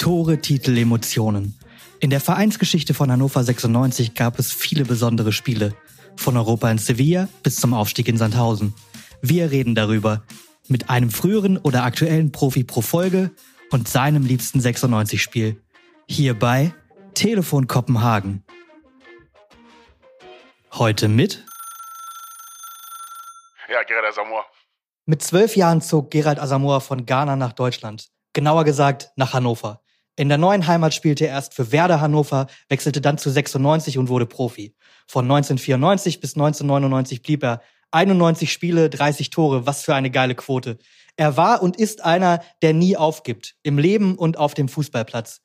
Tore, Titel, Emotionen. In der Vereinsgeschichte von Hannover 96 gab es viele besondere Spiele. Von Europa in Sevilla bis zum Aufstieg in Sandhausen. Wir reden darüber. Mit einem früheren oder aktuellen Profi pro Folge und seinem liebsten 96-Spiel. Hier bei Telefon Kopenhagen. Heute mit Ja, Gerard Asamoah. Mit zwölf Jahren zog Gerald Asamoah von Ghana nach Deutschland. Genauer gesagt nach Hannover. In der neuen Heimat spielte er erst für Werder Hannover, wechselte dann zu 96 und wurde Profi. Von 1994 bis 1999 blieb er 91 Spiele, 30 Tore, was für eine geile Quote. Er war und ist einer, der nie aufgibt, im Leben und auf dem Fußballplatz.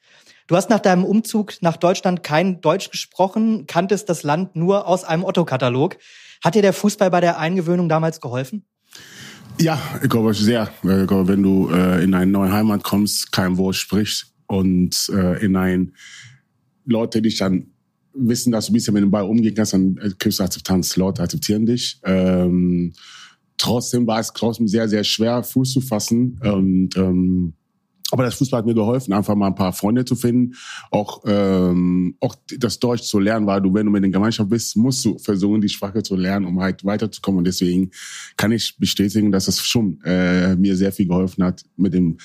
Du hast nach deinem Umzug nach Deutschland kein Deutsch gesprochen, kanntest das Land nur aus einem Otto-Katalog. Hat dir der Fußball bei der Eingewöhnung damals geholfen? Ja, ich glaube sehr. Ich glaube, wenn du äh, in eine neue Heimat kommst, kein Wort sprichst und äh, in ein Leute dich dann wissen, dass du ein bisschen mit dem Ball umgehen kannst, dann kriegst du Akzeptanz. Leute akzeptieren dich. Ähm, trotzdem war es trotzdem sehr, sehr schwer, Fuß zu fassen. Und ähm, aber das Fußball hat mir geholfen, einfach mal ein paar Freunde zu finden, auch ähm, auch das Deutsch zu lernen, weil du, wenn du mit der Gemeinschaft bist, musst du versuchen, die Sprache zu lernen, um halt weiterzukommen. Und deswegen kann ich bestätigen, dass es schon äh, mir sehr viel geholfen hat, mit dem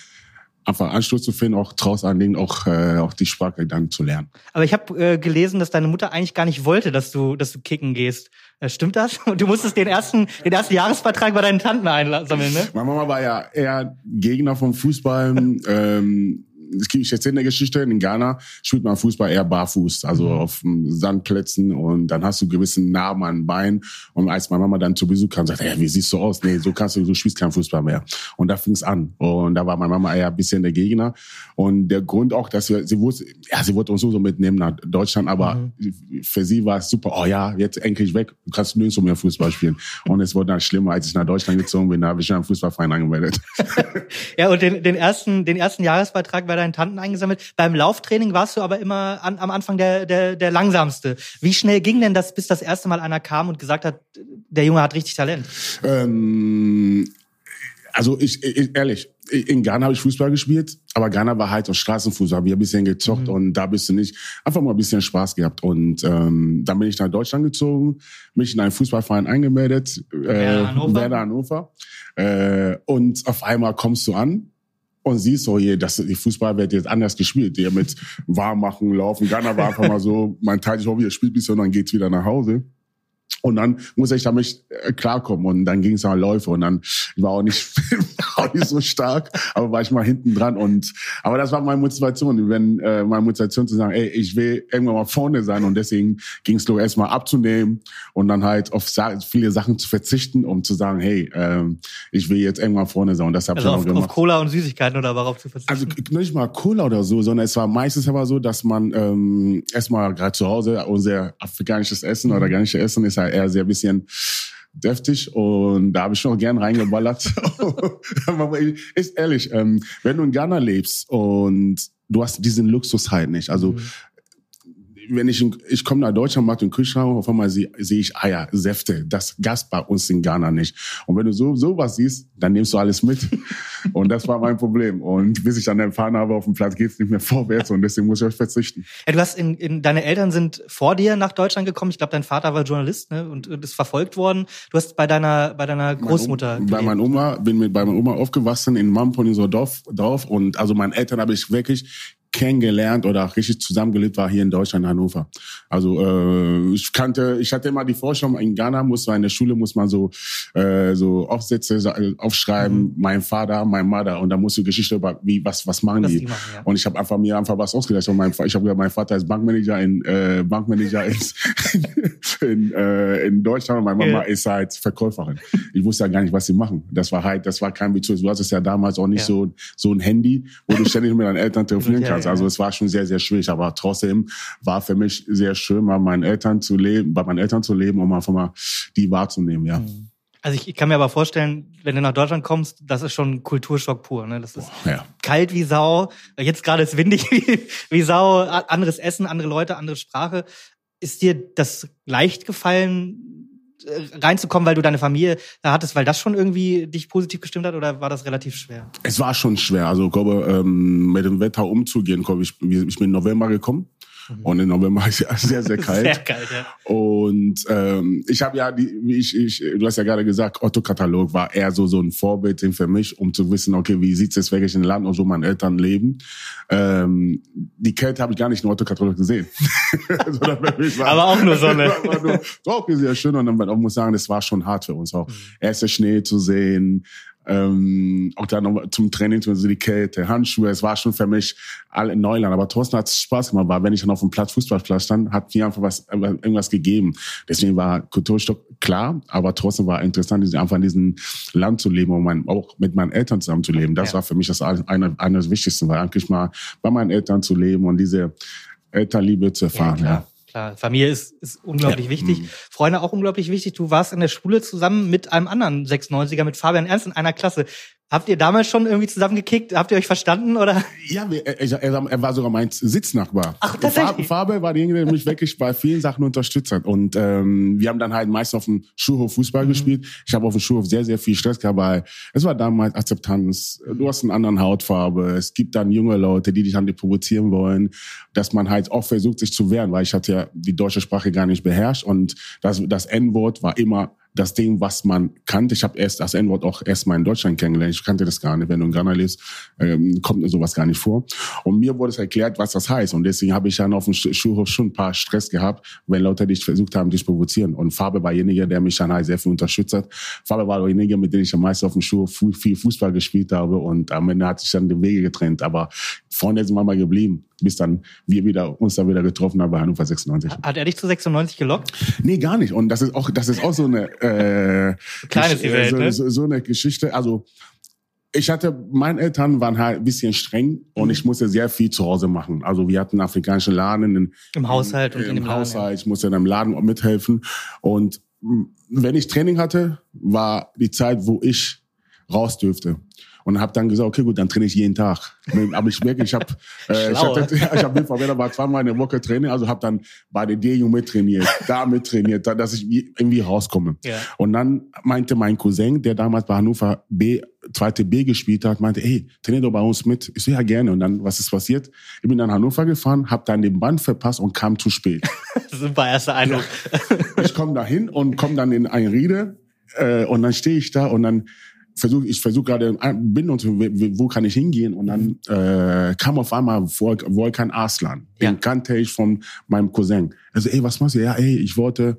einfach Anschluss zu finden, auch draus anlegen, auch äh, auch die Sprache dann zu lernen. Aber ich habe äh, gelesen, dass deine Mutter eigentlich gar nicht wollte, dass du dass du kicken gehst. Äh, stimmt das? Und du musstest den ersten den ersten Jahresvertrag bei deinen Tanten einsammeln, ne? Meine Mama war ja eher Gegner vom Fußball. ähm, ich erzähle eine Geschichte, in Ghana spielt man Fußball eher barfuß, also mhm. auf Sandplätzen und dann hast du gewissen Narben an den Beinen und als meine Mama dann zu Besuch kam, sagte, ja, wie siehst du aus? Nee, so kannst du, du spielst kein Fußball mehr. Und da fing es an und da war meine Mama eher ein bisschen der Gegner und der Grund auch, dass wir, sie wusste, ja, sie wollte uns so mitnehmen nach Deutschland, aber mhm. für sie war es super, oh ja, jetzt endlich weg, du kannst nirgendwo mehr Fußball spielen. und es wurde dann schlimmer, als ich nach Deutschland gezogen bin, da habe ich schon einen Fußballverein angemeldet. ja, und den, den ersten, den ersten Jahresbeitrag war deinen Tanten eingesammelt. Beim Lauftraining warst du aber immer an, am Anfang der, der, der langsamste. Wie schnell ging denn das, bis das erste Mal einer kam und gesagt hat, der Junge hat richtig Talent? Ähm, also ich, ich ehrlich, in Ghana habe ich Fußball gespielt, aber Ghana war halt so Straßenfußball, wir ein bisschen gezockt mhm. und da bist du nicht, einfach mal ein bisschen Spaß gehabt. Und ähm, dann bin ich nach Deutschland gezogen, mich in einen Fußballverein eingemeldet, äh, Werder Hannover. Äh, und auf einmal kommst du an und siehst so hier, dass die Fußball wird jetzt anders gespielt. Die mit warm machen, laufen. Ghana war einfach mal so, man teilt sich auch wieder, spielt bisschen und dann geht's wieder nach Hause. Und dann muss ich damit äh, klarkommen. Und dann ging es nach Läufe. Und dann war auch nicht, auch nicht so stark, aber war ich mal hinten dran. Und aber das war meine Motivation. Wenn äh, meine Motivation zu sagen, ey, ich will irgendwann mal vorne sein. Und deswegen ging es nur erstmal abzunehmen und dann halt auf viele Sachen zu verzichten, um zu sagen, hey, ähm, ich will jetzt irgendwann vorne sein. Und das habe also ich auf, gemacht. auf Cola und Süßigkeiten oder worauf zu verzichten? Also nicht mal Cola oder so, sondern es war meistens aber so, dass man ähm, erstmal gerade zu Hause unser afrikanisches Essen mhm. oder organisches Essen ist halt eher sehr bisschen deftig und da habe ich schon gern reingeballert. ist ehrlich, ähm, wenn du in Ghana lebst und du hast diesen Luxus halt nicht. Also mhm wenn ich, ich komme nach Deutschland, mache den Kühlschrank, auf einmal sehe seh ich Eier, Säfte. Das Gast bei uns in Ghana nicht. Und wenn du so sowas siehst, dann nimmst du alles mit. und das war mein Problem. Und bis ich dann erfahren habe, auf dem Platz geht's nicht mehr vorwärts und deswegen muss ich euch verzichten. Ja, du hast in, in, deine Eltern sind vor dir nach Deutschland gekommen. Ich glaube, dein Vater war Journalist ne, und ist verfolgt worden. Du hast bei deiner bei deiner Großmutter mein, Bei meiner Oma bin mit bei meiner Oma aufgewachsen in Mampon in so Dorf, Dorf und also meinen Eltern habe ich wirklich kennengelernt oder auch richtig zusammengelebt war hier in Deutschland, Hannover. Also äh, ich kannte, ich hatte immer die Vorstellung, in Ghana muss man in der Schule muss man so äh, so Aufsätze aufschreiben, mhm. mein Vater, mein Mother und da musst du Geschichte über wie was was machen das die. Machen, ja. Und ich habe einfach mir einfach was ausgedacht. Und mein, ich habe gesagt, mein Vater ist Bankmanager in äh, Bankmanager ist in, äh, in Deutschland und meine Mama ja. ist halt Verkäuferin. Ich wusste ja gar nicht, was sie machen. Das war halt, das war kein Witz. Du hattest ja damals auch nicht ja. so so ein Handy, wo du ständig mit deinen Eltern telefonieren kannst. Also es war schon sehr, sehr schwierig. Aber trotzdem war für mich sehr schön, bei meinen Eltern zu leben, bei meinen Eltern zu leben, um einfach mal die wahrzunehmen, ja. Mhm. Also ich, kann mir aber vorstellen, wenn du nach Deutschland kommst, das ist schon Kulturschock pur. Ne? Das ist ja. kalt wie Sau. Jetzt gerade ist windig wie, wie Sau. Anderes Essen, andere Leute, andere Sprache. Ist dir das leicht gefallen, reinzukommen, weil du deine Familie da hattest, weil das schon irgendwie dich positiv gestimmt hat oder war das relativ schwer? Es war schon schwer. Also ich glaube, ähm, mit dem Wetter umzugehen, glaube ich, ich bin im November gekommen. Und im November ist ja sehr, sehr kalt. Sehr kalt, ja. Und ähm, ich habe ja, die, wie ich, ich, du hast ja gerade gesagt, Otto-Katalog war eher so so ein Vorbild für mich, um zu wissen, okay, wie sieht's jetzt wirklich in Land und so meine Eltern leben. Ähm, die Kälte habe ich gar nicht in Otto-Katalog gesehen. war, Aber auch nur Sonne. war nur, auch sehr schön und dann muss sagen, das war schon hart für uns auch. Mhm. Erster Schnee zu sehen, ähm, auch dann noch zum Training, zum die Kälte, Handschuhe, es war schon für mich all in Neuland. Aber trotzdem hat es Spaß gemacht, weil wenn ich dann auf dem Platz, Fußballplatz stand, hat mir einfach was, irgendwas gegeben. Deswegen war Kulturstock klar, aber trotzdem war interessant, einfach in diesem Land zu leben und mein, auch mit meinen Eltern zusammen zu leben. Das ja. war für mich das eine, eine, des Wichtigsten, weil eigentlich mal bei meinen Eltern zu leben und diese Elternliebe zu erfahren. Ja. Klar, Familie ist, ist unglaublich ja. wichtig. Mhm. Freunde auch unglaublich wichtig. Du warst in der Schule zusammen mit einem anderen 96er, mit Fabian Ernst in einer Klasse. Habt ihr damals schon irgendwie zusammengekickt? Habt ihr euch verstanden oder? Ja, er, war sogar mein Sitznachbar. Ach, tatsächlich? Farbe war derjenige, der mich wirklich bei vielen Sachen unterstützt hat. Und ähm, wir haben dann halt meist auf dem Schulhof Fußball mhm. gespielt. Ich habe auf dem Schulhof sehr, sehr viel Stress gehabt, weil es war damals Akzeptanz. Du hast eine andere Hautfarbe. Es gibt dann junge Leute, die dich an dir provozieren wollen, dass man halt auch versucht, sich zu wehren, weil ich hatte ja die deutsche Sprache gar nicht beherrscht und das, das N-Wort war immer das Ding, was man kannte. Ich habe erst das N-Wort auch erst mal in Deutschland kennengelernt. Ich kannte das gar nicht. Wenn du in Ghana lebst, ähm, kommt mir sowas gar nicht vor. Und mir wurde es erklärt, was das heißt. Und deswegen habe ich dann auf dem Schulhof schon ein paar Stress gehabt, wenn Leute dich versucht haben, dich provozieren. Und Fabe war derjenige, der mich dann halt sehr viel unterstützt hat. Fabe war derjenige, mit dem ich am meisten auf dem Schulhof viel Fußball gespielt habe. Und am Ende hat sich dann die Wege getrennt. Aber vorne sind wir mal geblieben bis dann wir wieder uns da wieder getroffen haben bei Hannover 96. Hat er dich zu 96 gelockt? Nee, gar nicht. Und das ist auch das ist auch so eine äh, Kleines Welt, so, ne? so, so eine Geschichte. Also ich hatte, meine Eltern waren halt ein bisschen streng und mhm. ich musste sehr viel zu Hause machen. Also wir hatten afrikanische Laden in, im Haushalt und in, im Haushalt. Laden, ja. Ich musste in einem Laden mithelfen und wenn ich Training hatte, war die Zeit, wo ich raus dürfte und habe dann gesagt, okay, gut, dann trainiere ich jeden Tag. Aber ich merke, ich habe äh, ich hab, ja, ich hab mit Favela war zweimal in der Woche Training, also habe dann bei der D-Jugend trainiert, da mit trainiert, dass ich irgendwie rauskomme. Ja. Und dann meinte mein Cousin, der damals bei Hannover B zweite B gespielt hat, meinte, ey, trainier doch bei uns mit. Ich so, ja, gerne. Und dann, was ist passiert? Ich bin dann Hannover gefahren, habe dann den Band verpasst und kam zu spät. Super erster Eindruck. Ja. Ich komme da hin und komme dann in ein Riede äh, und dann stehe ich da und dann versuche ich versuche gerade bin und wo kann ich hingehen? Und dann äh, kam auf einmal Volkan Arslan den ja. kannte ich von meinem Cousin. Also ey was machst du? Ja ey ich wollte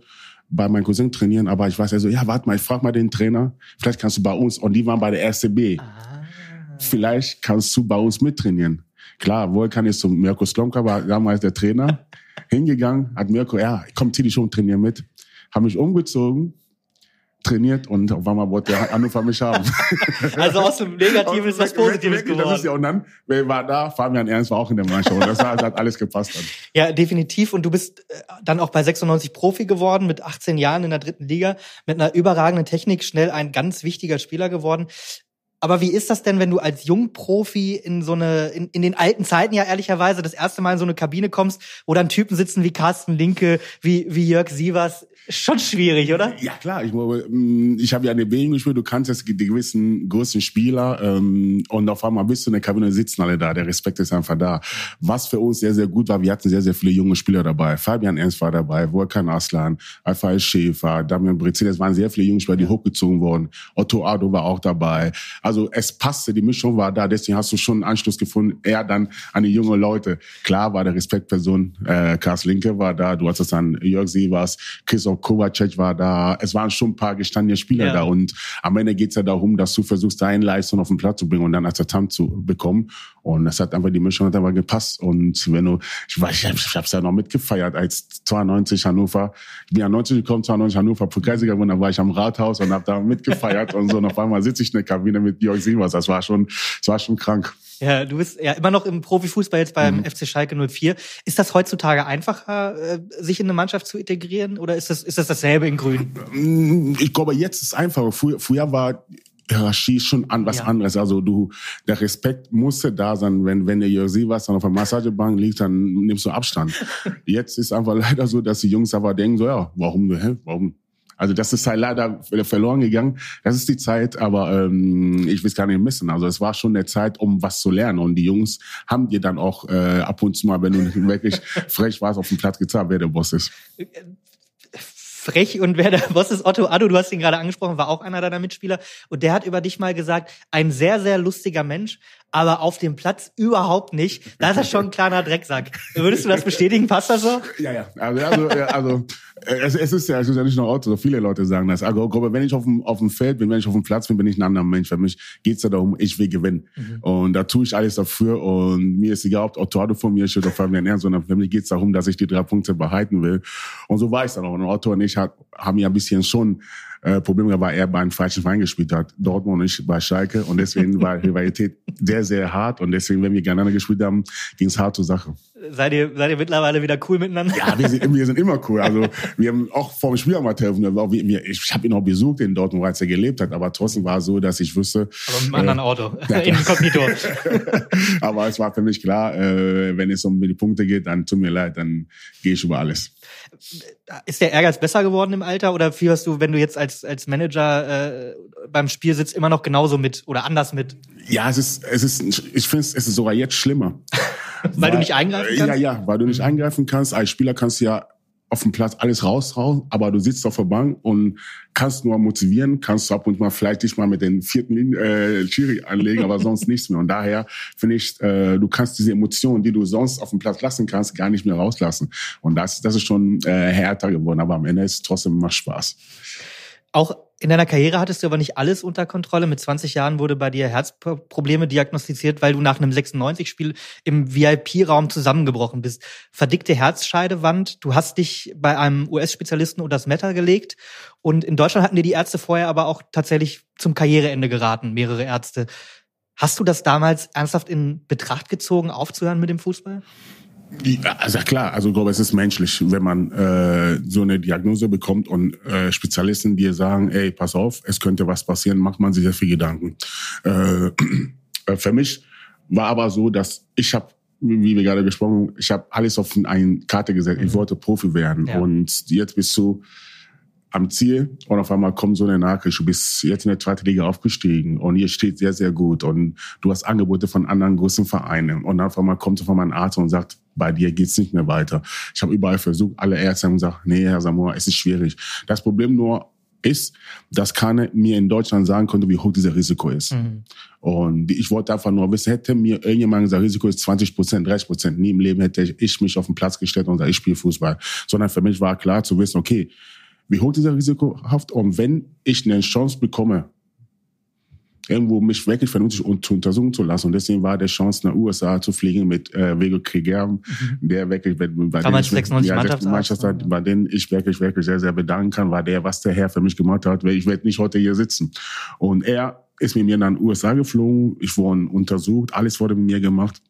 bei meinem Cousin trainieren aber ich weiß also ja warte mal ich frag mal den Trainer. Vielleicht kannst du bei uns und die waren bei der RCB ah. vielleicht kannst du bei uns mittrainieren. Klar Volkan ist so Mirko Slomka war damals der Trainer. Hingegangen hat Mirko ja komm zieh dich um trainier mit. Habe mich umgezogen trainiert und auf einmal wollte der Hannover mich haben. Also aus dem Negativen ist was Positives geworden. Das ist ja, und dann, war da? Fabian Ernst war auch in der Mannschaft und das hat, hat alles gepasst. Dann. Ja, definitiv. Und du bist äh, dann auch bei 96 Profi geworden, mit 18 Jahren in der dritten Liga, mit einer überragenden Technik, schnell ein ganz wichtiger Spieler geworden. Aber wie ist das denn, wenn du als Jungprofi in so eine, in, in den alten Zeiten ja ehrlicherweise das erste Mal in so eine Kabine kommst, wo dann Typen sitzen wie Carsten Linke, wie, wie Jörg Sievers? Schon schwierig, oder? Ja, klar. Ich, mm, ich habe ja eine Bewegung gespielt, du kannst jetzt die gewissen großen Spieler ähm, und auf einmal bist du in der Kabine, sitzen alle da. Der Respekt ist einfach da. Was für uns sehr, sehr gut war, wir hatten sehr, sehr viele junge Spieler dabei. Fabian Ernst war dabei, Volkan Aslan, Alfred Schäfer, Damian Brezil, es waren sehr viele junge Spieler, die hochgezogen wurden. Otto Ado war auch dabei. Also es passte, die Mischung war da, deswegen hast du schon einen Anschluss gefunden, eher dann an die junge Leute. Klar war der Respektperson, äh, Karls Linke war da, du hattest dann Jörg Sievers, Christoph Kovacic war da, es waren schon ein paar gestandene Spieler ja. da und am Ende geht's ja darum, dass du versuchst, deine Leistung auf den Platz zu bringen und dann Akzeptanz zu bekommen und es hat einfach, die Mischung hat einfach gepasst und wenn du, ich weiß, ich, hab, ich hab's ja noch mitgefeiert als 92 Hannover, ich bin ja 90 gekommen, 92 Hannover, Pokalsieger geworden, da war ich am Rathaus und hab da mitgefeiert und so und auf einmal sitze ich in der Kabine mit Jörg Sievers. Das war schon, das war schon krank. Ja, du bist ja immer noch im Profifußball jetzt beim mhm. FC Schalke 04. Ist das heutzutage einfacher, äh, sich in eine Mannschaft zu integrieren oder ist das, ist das dasselbe in Grün? Mm, ich glaube, jetzt ist es einfacher. Früher, früher war Hierarchie schon an was ja. anderes. Also du, der Respekt musste da sein. Wenn, wenn der Jersey was dann auf der Massagebank liegt, dann nimmst du Abstand. Jetzt ist einfach leider so, dass die Jungs aber denken so, ja, warum, hä, warum, Also das ist halt leider verloren gegangen. Das ist die Zeit, aber ähm, ich will es gar nicht missen. Also es war schon eine Zeit, um was zu lernen. Und die Jungs haben dir dann auch äh, ab und zu mal, wenn du wirklich frech warst, auf dem Platz gezeigt, wer der Boss ist frech und wer der Boss ist, Otto Addo, du hast ihn gerade angesprochen, war auch einer deiner Mitspieler und der hat über dich mal gesagt, ein sehr, sehr lustiger Mensch, aber auf dem Platz überhaupt nicht. Da ist er schon ein kleiner Drecksack. Würdest du das bestätigen? Passt das so? Ja, ja. Also, also, also es, es ist ja, es ist ja nicht nur Otto, viele Leute sagen das. Also, wenn ich auf dem, auf dem Feld bin, wenn ich auf dem Platz bin, bin ich ein anderer Mensch. Für mich geht's ja darum, ich will gewinnen. Mhm. Und da tue ich alles dafür und mir ist egal, ob Otto Addo von mir steht oder Fabian Ernst, sondern für mich geht's darum, dass ich die drei Punkte behalten will. Und so war ich dann auch. Und Otto und ich hat, haben ja ein bisschen schon äh, Problem war, weil er bei einem falschen Verein gespielt hat. Dortmund und ich bei Schalke. Und deswegen war Rivalität sehr, sehr hart. Und deswegen, wenn wir gegeneinander gespielt haben, ging es hart zur Sache. Seid ihr, seid ihr mittlerweile wieder cool miteinander? Ja, wir sind, wir sind immer cool. Also wir haben auch vor dem Spiel mal telefoniert. Ich habe ihn auch besucht in Dortmund, als er gelebt hat. Aber trotzdem war es so, dass ich wusste... Aber mit einem äh, anderen Auto. Ja, Inkognito. aber es war für mich klar, äh, wenn es um die Punkte geht, dann tut mir leid, dann gehe ich über alles. Ist der Ehrgeiz besser geworden im Alter oder fieberst du, wenn du jetzt als, als Manager äh, beim Spiel sitzt, immer noch genauso mit oder anders mit? Ja, es ist, es ist, ich finde es ist sogar jetzt schlimmer. weil, weil, du nicht eingreifen kannst? Ja, ja, weil du nicht eingreifen kannst. Als Spieler kannst du ja auf dem Platz alles raushauen, aber du sitzt auf der Bank und kannst nur motivieren, kannst du ab und mal vielleicht dich mal mit den vierten äh, Chiri anlegen, aber sonst nichts mehr. Und daher finde ich, äh, du kannst diese Emotionen, die du sonst auf dem Platz lassen kannst, gar nicht mehr rauslassen. Und das, das ist schon äh, härter geworden, aber am Ende ist es trotzdem immer Spaß. Auch in deiner Karriere hattest du aber nicht alles unter Kontrolle. Mit 20 Jahren wurde bei dir Herzprobleme diagnostiziert, weil du nach einem 96-Spiel im VIP-Raum zusammengebrochen bist. Verdickte Herzscheidewand. Du hast dich bei einem US-Spezialisten unter das Messer gelegt. Und in Deutschland hatten dir die Ärzte vorher aber auch tatsächlich zum Karriereende geraten, mehrere Ärzte. Hast du das damals ernsthaft in Betracht gezogen, aufzuhören mit dem Fußball? Also klar, also ich glaube, es ist menschlich, wenn man äh, so eine Diagnose bekommt und äh, Spezialisten dir sagen, ey, pass auf, es könnte was passieren, macht man sich sehr viel Gedanken. Äh, äh für mich war aber so, dass ich habe wie wir gerade gesprochen, ich habe alles auf eine Karte gesetzt. Ich mhm. wollte Profi werden. Ja. Und jetzt bist du am Ziel und auf einmal kommt so eine Nachricht, du bist jetzt in der zweiten Liga aufgestiegen und hier steht sehr, sehr gut und du hast Angebote von anderen großen Vereinen und auf einmal kommt auf einmal ein Arzt und sagt, bei dir geht's nicht mehr weiter. Ich habe überall versucht, alle Ärzte haben gesagt, nee, Herr Samoa, es ist schwierig. Das Problem nur ist, dass keiner mir in Deutschland sagen konnte, wie hoch dieser Risiko ist. Mhm. Und ich wollte einfach nur wissen, hätte mir irgendjemand gesagt, Risiko ist 20 Prozent, 30 Prozent, nie im Leben hätte ich mich auf den Platz gestellt und gesagt, ich spiele Fußball. Sondern für mich war klar zu wissen, okay, wie hoch dieser Risikohaft und wenn ich eine Chance bekomme, irgendwo mich wirklich vernünftig zu untersuchen zu lassen. Und deswegen war der Chance, nach USA zu fliegen mit äh, Vego Krieger, mhm. der wirklich bei Damals den 96 ja, Mannschaft, bei denen ich wirklich, wirklich sehr, sehr bedanken kann, war der, was der Herr für mich gemacht hat. Ich werde nicht heute hier sitzen. Und er ist mit mir nach den USA geflogen. Ich wurde untersucht. Alles wurde mit mir gemacht.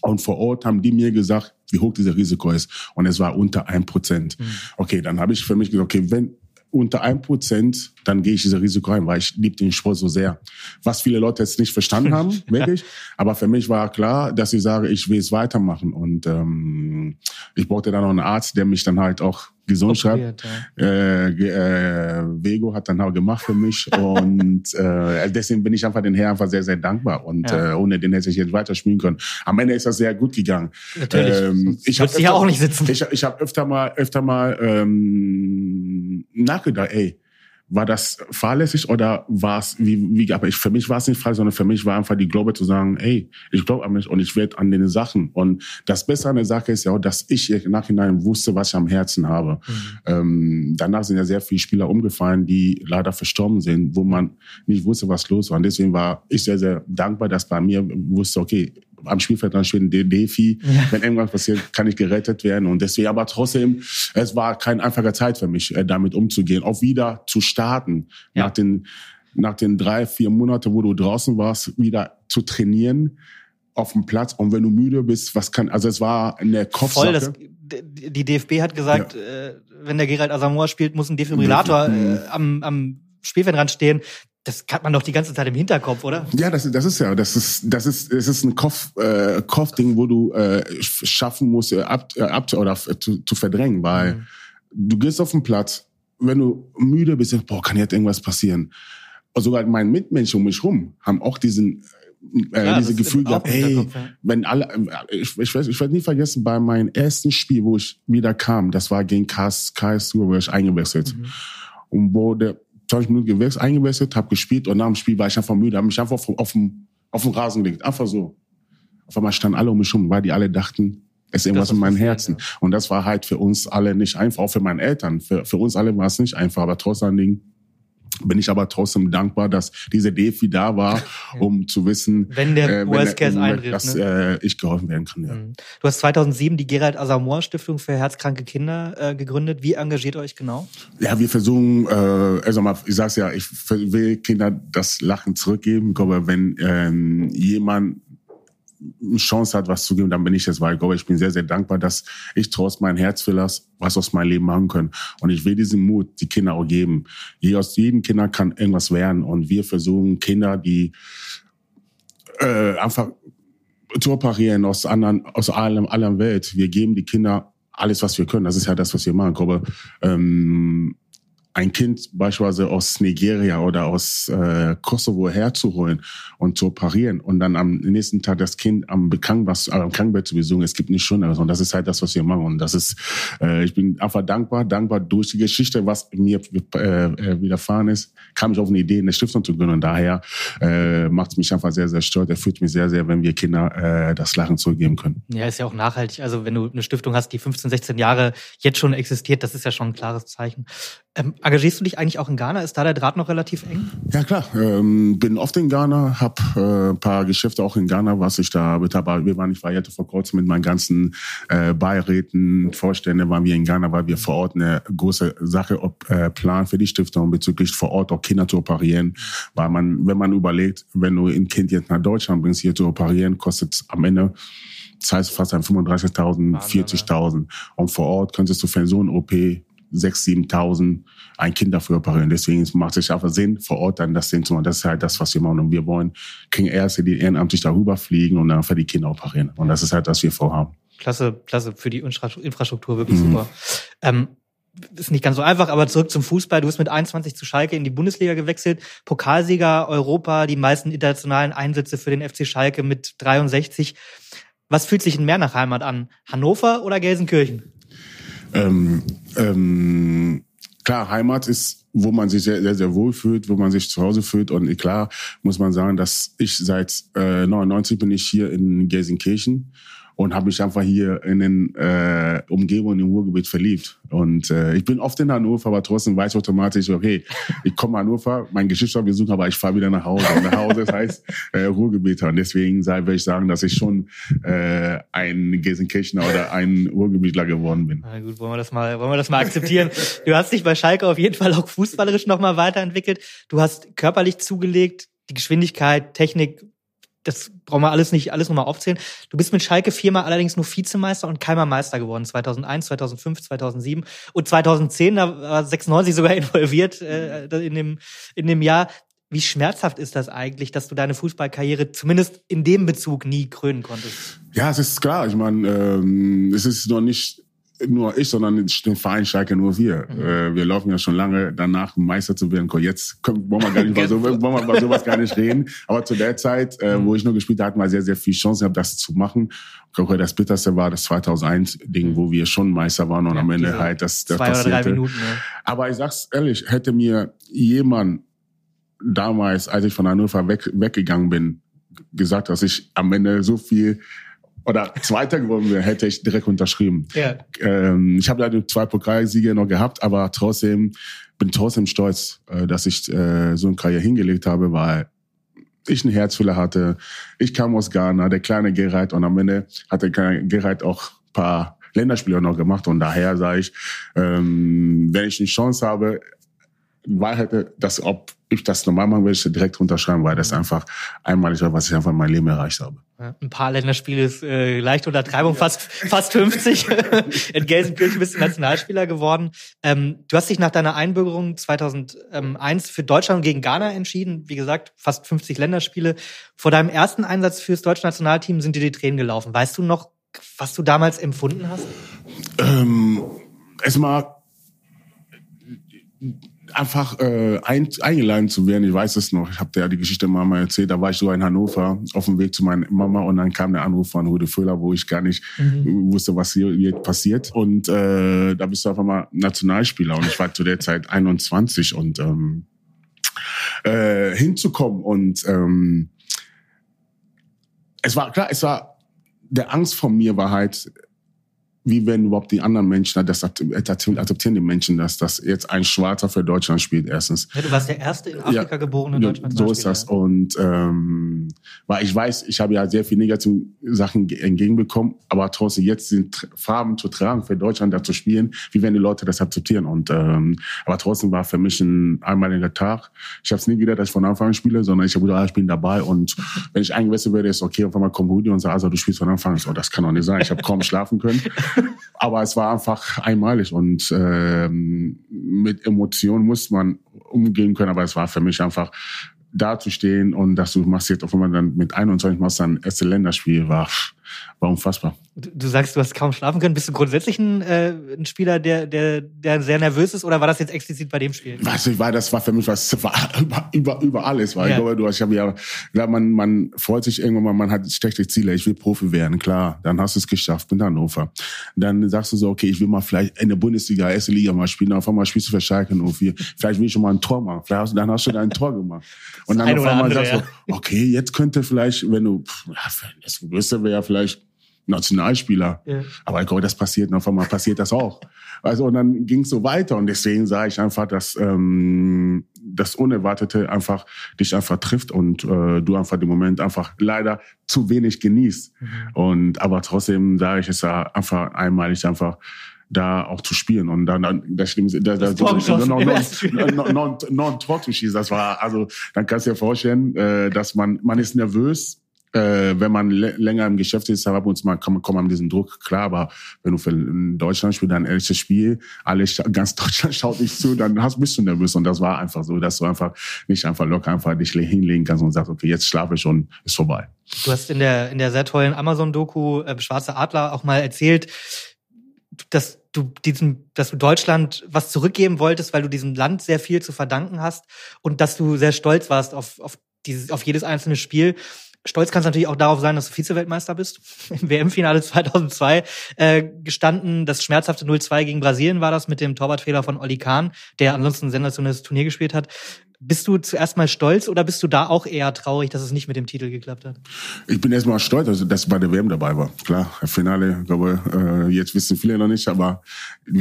Und vor Ort haben die mir gesagt, wie hoch dieser Risiko ist. Und es war unter ein Prozent. Mhm. Okay, dann habe ich für mich gesagt, okay, wenn unter ein Prozent, dann gehe ich dieses Risiko ein, weil ich liebe den Sport so sehr. Was viele Leute jetzt nicht verstanden haben, wirklich. Aber für mich war klar, dass ich sage, ich will es weitermachen. Und ähm, ich brauchte dann noch einen Arzt, der mich dann halt auch gesund schreibt. Ja. Äh, äh, Vego hat dann auch gemacht für mich. und äh, deswegen bin ich einfach den Herrn einfach sehr, sehr dankbar. Und ja. äh, ohne den hätte ich jetzt weiterspielen können. Am Ende ist das sehr gut gegangen. Natürlich. Ähm, ich habe ja auch nicht sitzen. Ich, ich habe öfter mal, öfter mal ähm, nachgedacht, ey, war das fahrlässig oder war es wie, wie aber ich für mich war es nicht frei, sondern für mich war einfach die Glaube zu sagen, ey, ich glaube an mich und ich werde an den Sachen und das Bessere an der Sache ist ja auch, dass ich im Nachhinein wusste, was ich am Herzen habe. Mhm. Ähm, danach sind ja sehr viele Spieler umgefallen, die leider verstorben sind, wo man nicht wusste, was los war und deswegen war ich sehr sehr dankbar, dass bei mir wusste, okay, am Spielfeld dann steht ein Defi. Ja. Wenn irgendwas passiert, kann ich gerettet werden. Und deswegen, aber trotzdem, es war kein einfacher Zeit für mich, äh, damit umzugehen. Auch wieder zu starten. Ja. Nach den, nach den drei, vier Monaten, wo du draußen warst, wieder zu trainieren auf dem Platz. Und wenn du müde bist, was kann, also es war eine Kopfsache. Voll, das, die DFB hat gesagt, ja. äh, wenn der Gerald Asamoah spielt, muss ein Defibrillator äh, am, am Spielfeldrand stehen das hat man doch die ganze Zeit im Hinterkopf, oder? Ja, das, das ist ja, das ist, das ist, es ist ein Kopf, äh, Kopfding, wo du äh, schaffen musst, äh, ab, äh, ab oder zu, zu verdrängen, weil mhm. du gehst auf den Platz, wenn du müde bist, boah, kann jetzt irgendwas passieren. Und sogar meine Mitmenschen um mich rum haben auch diesen äh, ja, diese Gefühl gehabt, ja. wenn alle, ich, ich, ich werde nie vergessen, bei meinem ersten Spiel, wo ich wieder kam, das war gegen KS, KSU, wo ich eingewechselt. Mhm. Und der 20 Minuten gewechselt, eingewechselt, habe gespielt und nach dem Spiel war ich einfach müde, habe mich einfach auf, auf, dem, auf dem Rasen gelegt, einfach so. Auf einmal standen alle um mich rum, weil die alle dachten, es ist irgendwas in meinem Herzen. Ja. Und das war halt für uns alle nicht einfach, auch für meine Eltern. Für, für uns alle war es nicht einfach, aber trotzdem bin ich aber trotzdem dankbar, dass diese Defi da war, um zu wissen, wenn der äh, Worst Case eintritt, dass ne? äh, ich geholfen werden kann. Ja. Mhm. Du hast 2007 die Gerald Asamoah Stiftung für herzkranke Kinder äh, gegründet. Wie engagiert euch genau? Ja, wir versuchen, äh, also mal, ich sag's ja, ich will Kinder das Lachen zurückgeben. Glaube, wenn ähm, jemand eine Chance hat, was zu geben, dann bin ich es, weil ich bin sehr, sehr dankbar, dass ich trotz mein Herzfillers was aus meinem Leben machen können. Und ich will diesen Mut die Kinder auch geben. Je aus jedem Kinder kann irgendwas werden. Und wir versuchen Kinder, die äh, einfach zu operieren aus anderen, aus allem, aller Welt. Wir geben die Kinder alles, was wir können. Das ist ja das, was wir machen. Ich glaube, ähm, ein Kind beispielsweise aus Nigeria oder aus äh, Kosovo herzuholen und zu operieren und dann am nächsten Tag das Kind am, Krankenbett, am Krankenbett zu besuchen, es gibt nicht schon und das ist halt das, was wir machen. Und das ist, äh, ich bin einfach dankbar, dankbar durch die Geschichte, was mir äh, äh, widerfahren ist, kam ich auf eine Idee, eine Stiftung zu gründen. Und daher äh, macht es mich einfach sehr, sehr stolz, erfüllt mich sehr, sehr, wenn wir Kinder äh, das Lachen zurückgeben können. Ja, ist ja auch nachhaltig, also wenn du eine Stiftung hast, die 15, 16 Jahre jetzt schon existiert, das ist ja schon ein klares Zeichen. Ähm, engagierst du dich eigentlich auch in Ghana? Ist da der Draht noch relativ eng? Ja klar, ähm, bin oft in Ghana, habe äh, ein paar Geschäfte auch in Ghana, was ich da mit habe. Wir waren, ich war jetzt vor kurzem mit meinen ganzen äh, Beiräten, Vorstände waren wir in Ghana, weil wir vor Ort eine große Sache ob, äh, planen für die Stiftung bezüglich vor Ort auch Kinder zu operieren, weil man, wenn man überlegt, wenn du ein Kind jetzt nach Deutschland bringst, hier zu operieren, kostet es am Ende das heißt fast 35.000, 40.000. Und vor Ort könntest du für so ein OP 6.000, 7.000 ein Kind dafür operieren. Deswegen macht es einfach Sinn, vor Ort dann das Ding zu machen. Das ist halt das, was wir machen. Und wir wollen kriegen Erste, die ehrenamtlich darüber fliegen und dann für die Kinder operieren. Und das ist halt, was wir vorhaben. Klasse, klasse für die Infrastruktur, wirklich mhm. super. Ähm, ist nicht ganz so einfach, aber zurück zum Fußball. Du bist mit 21 zu Schalke in die Bundesliga gewechselt. Pokalsieger Europa, die meisten internationalen Einsätze für den FC Schalke mit 63. Was fühlt sich denn mehr nach Heimat an? Hannover oder Gelsenkirchen? Ähm, ähm, klar, Heimat ist, wo man sich sehr, sehr, sehr wohl fühlt, wo man sich zu Hause fühlt. Und klar muss man sagen, dass ich seit äh, 99 bin ich hier in Gelsenkirchen und habe mich einfach hier in den äh, Umgebungen im Ruhrgebiet verliebt. Und äh, ich bin oft in Hannover, aber trotzdem weiß ich automatisch, okay, ich komme Hannover, mein Geschwister besuchen, aber ich fahre wieder nach Hause. Und nach Hause das heißt äh, Ruhrgebiet. Und deswegen würde ich sagen, dass ich schon äh, ein Gelsenkirchener oder ein Ruhrgebietler geworden bin. Na gut, wollen wir das mal, wollen wir das mal akzeptieren. du hast dich bei Schalke auf jeden Fall auch fußballerisch nochmal weiterentwickelt. Du hast körperlich zugelegt, die Geschwindigkeit, Technik das brauchen wir alles nicht alles nochmal aufzählen. Du bist mit Schalke viermal allerdings nur Vizemeister und keinmal Meister geworden. 2001, 2005, 2007 und 2010, da war 96 sogar involviert äh, in, dem, in dem Jahr. Wie schmerzhaft ist das eigentlich, dass du deine Fußballkarriere zumindest in dem Bezug nie krönen konntest? Ja, es ist klar. Ich meine, ähm, es ist noch nicht nur ich, sondern den Verein Schalke nur wir. Mhm. Äh, wir laufen ja schon lange danach, Meister zu werden. Jetzt können, wollen wir gar nicht mal so, wollen wir über sowas gar nicht reden. Aber zu der Zeit, äh, mhm. wo ich nur gespielt habe, hatten wir sehr, sehr viel Chance gehabt, das zu machen. Ich glaube, das bitterste war das 2001-Ding, mhm. wo wir schon Meister waren und ja, am Ende halt das, das zwei passierte. Oder drei Minuten, ja. Aber ich sag's ehrlich, hätte mir jemand damals, als ich von Hannover weg, weggegangen bin, gesagt, dass ich am Ende so viel oder Zweiter geworden wäre, hätte ich direkt unterschrieben. Ja. Ähm, ich habe leider zwei Pokalsiege noch gehabt, aber trotzdem bin trotzdem stolz, äh, dass ich äh, so eine Karriere hingelegt habe, weil ich einen Herzfüller hatte. Ich kam aus Ghana, der kleine Gereit und am Ende hat der kleine Gereit auch paar Länderspiele noch gemacht und daher sage ich, ähm, wenn ich eine Chance habe, weil hätte, dass ob ich das normal machen würde, ich direkt unterschreiben, weil das mhm. einfach einmalig war, was ich einfach in meinem Leben erreicht habe. ein paar Länderspiele ist äh, leicht Untertreibung, fast fast 50. in Gelsenkirchen bist du Nationalspieler geworden. Ähm, du hast dich nach deiner Einbürgerung 2001 für Deutschland gegen Ghana entschieden. Wie gesagt, fast 50 Länderspiele. Vor deinem ersten Einsatz fürs deutsche Nationalteam sind dir die Tränen gelaufen. Weißt du noch, was du damals empfunden hast? Ähm, es mag einfach äh, ein, eingeladen zu werden. Ich weiß es noch. Ich habe ja die Geschichte Mama erzählt. Da war ich so in Hannover auf dem Weg zu meiner Mama und dann kam der Anruf von Rudi Föhler, wo ich gar nicht mhm. wusste, was hier, hier passiert. Und äh, da bist du einfach mal Nationalspieler und ich war zu der Zeit 21 und ähm, äh, hinzukommen und ähm, es war klar, es war der Angst von mir war halt wie werden überhaupt die anderen Menschen, das akzeptieren die Menschen, dass das jetzt ein Schwarzer für Deutschland spielt, erstens. Ja, du warst der erste in Afrika ja, geborene Deutschland. So ist das. Und ähm, weil ich weiß, ich habe ja sehr viele negative Sachen entgegenbekommen, aber trotzdem jetzt sind Farben zu tragen für Deutschland, da zu spielen, wie werden die Leute das akzeptieren? Und ähm, aber trotzdem war für mich ein einmaliger Tag. Ich habe es nie wieder, dass ich von Anfang an spiele, sondern ich habe gesagt, ah, ich bin dabei und wenn ich eingewechselt werde, ist okay, auf einmal kommt Rudi und sagt, also du spielst von Anfang an. So, das kann doch nicht sein. Ich habe kaum schlafen können. Aber es war einfach einmalig und ähm, mit Emotionen muss man umgehen können. Aber es war für mich einfach da zu stehen und dass du machst jetzt auf einmal dann mit 21 machst dann erste Länderspiel war war unfassbar. Du, du, sagst, du hast kaum schlafen können. Bist du grundsätzlich ein, äh, ein Spieler, der, der, der sehr nervös ist, oder war das jetzt explizit bei dem Spiel? Weiß ich, war das war für mich was war über, über, über alles. Weil ja. ich glaube, du hast, ich habe ja, klar, man, man freut sich irgendwann mal, man hat schlechte Ziele. Ich will Profi werden, klar. Dann hast du es geschafft mit Hannover. Dann sagst du so, okay, ich will mal vielleicht in der Bundesliga, erste Liga mal spielen. Dann auf einmal spielst du für Schalke 04. Vielleicht will ich schon mal ein Tor machen. Vielleicht hast, dann hast du da ein Tor gemacht. Und dann auf einmal andere, sagst du, okay, jetzt könnte vielleicht, wenn du, pff, das Größte wäre ja vielleicht Nationalspieler. Ja. Aber ich glaube, das passiert auf einmal passiert das auch. Also und dann ging es so weiter und deswegen sage ich einfach, dass ähm, das Unerwartete einfach dich einfach trifft und äh, du einfach den Moment einfach leider zu wenig genießt. Mhm. Und aber trotzdem sage ich es ja einfach einmalig einfach da auch zu spielen und dann, dann das stimmt, da, da, non, non, Tor zu schießen, das war also dann kannst du dir vorstellen, äh, dass man man ist nervös, äh, wenn man länger im Geschäft ist, ab und zu mal kommt man mit diesem Druck klar, aber wenn du für Deutschland spielst, ein erstes Spiel, alle, ganz Deutschland schaut dich zu, dann hast, bist du nervös und das war einfach so, dass du einfach nicht einfach locker einfach dich hinlegen kannst und sagst, okay, jetzt schlafe ich und ist vorbei. Du hast in der, in der sehr tollen Amazon-Doku äh, Schwarze Adler auch mal erzählt, dass du diesem, dass du Deutschland was zurückgeben wolltest, weil du diesem Land sehr viel zu verdanken hast und dass du sehr stolz warst auf, auf dieses, auf jedes einzelne Spiel. Stolz kannst natürlich auch darauf sein, dass du Vize-Weltmeister bist. Im WM-Finale 2002 äh, gestanden. Das schmerzhafte 0-2 gegen Brasilien war das mit dem Torwartfehler von Oli Kahn, der ansonsten ein sensationelles Turnier gespielt hat. Bist du zuerst mal stolz oder bist du da auch eher traurig, dass es nicht mit dem Titel geklappt hat? Ich bin erstmal stolz, also, dass ich bei der WM dabei war. Klar, Finale, glaube äh, jetzt wissen viele noch nicht, aber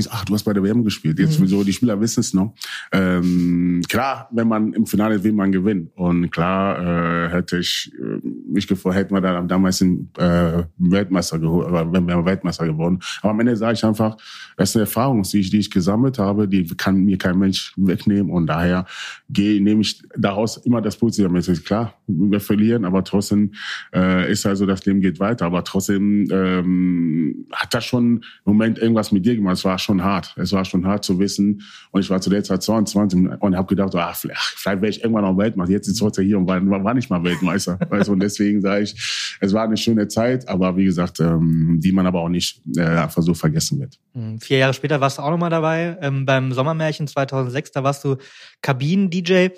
ach, du hast bei der WM gespielt. Jetzt mhm. so die Spieler wissen es noch. Ähm, klar, wenn man im Finale will, man gewinnen. Und klar äh, hätte ich äh, mich gefreut, hätten wir da damals einen äh, Weltmeister geholt, oder wenn wir Weltmeister geworden. Aber am Ende sage ich einfach, das ist eine Erfahrung, die ich, die ich gesammelt habe, die kann mir kein Mensch wegnehmen. Und daher gehe nehme ich daraus immer das Positive mit. Klar, wir verlieren, aber trotzdem äh, ist also das Leben geht weiter. Aber trotzdem ähm, hat das schon im Moment irgendwas mit dir gemacht. Es war schon hart. Es war schon hart zu wissen. Und ich war zu der Zeit 22 und habe gedacht, ach, vielleicht, vielleicht wäre ich irgendwann noch Weltmeister. Jetzt ist heute hier und war, war nicht mal Weltmeister. weißt? Und deswegen sage ich, es war eine schöne Zeit, aber wie gesagt, ähm, die man aber auch nicht äh, so vergessen wird. Hm, vier Jahre später warst du auch nochmal dabei. Ähm, beim Sommermärchen 2006, da warst du Kabinen-DJ.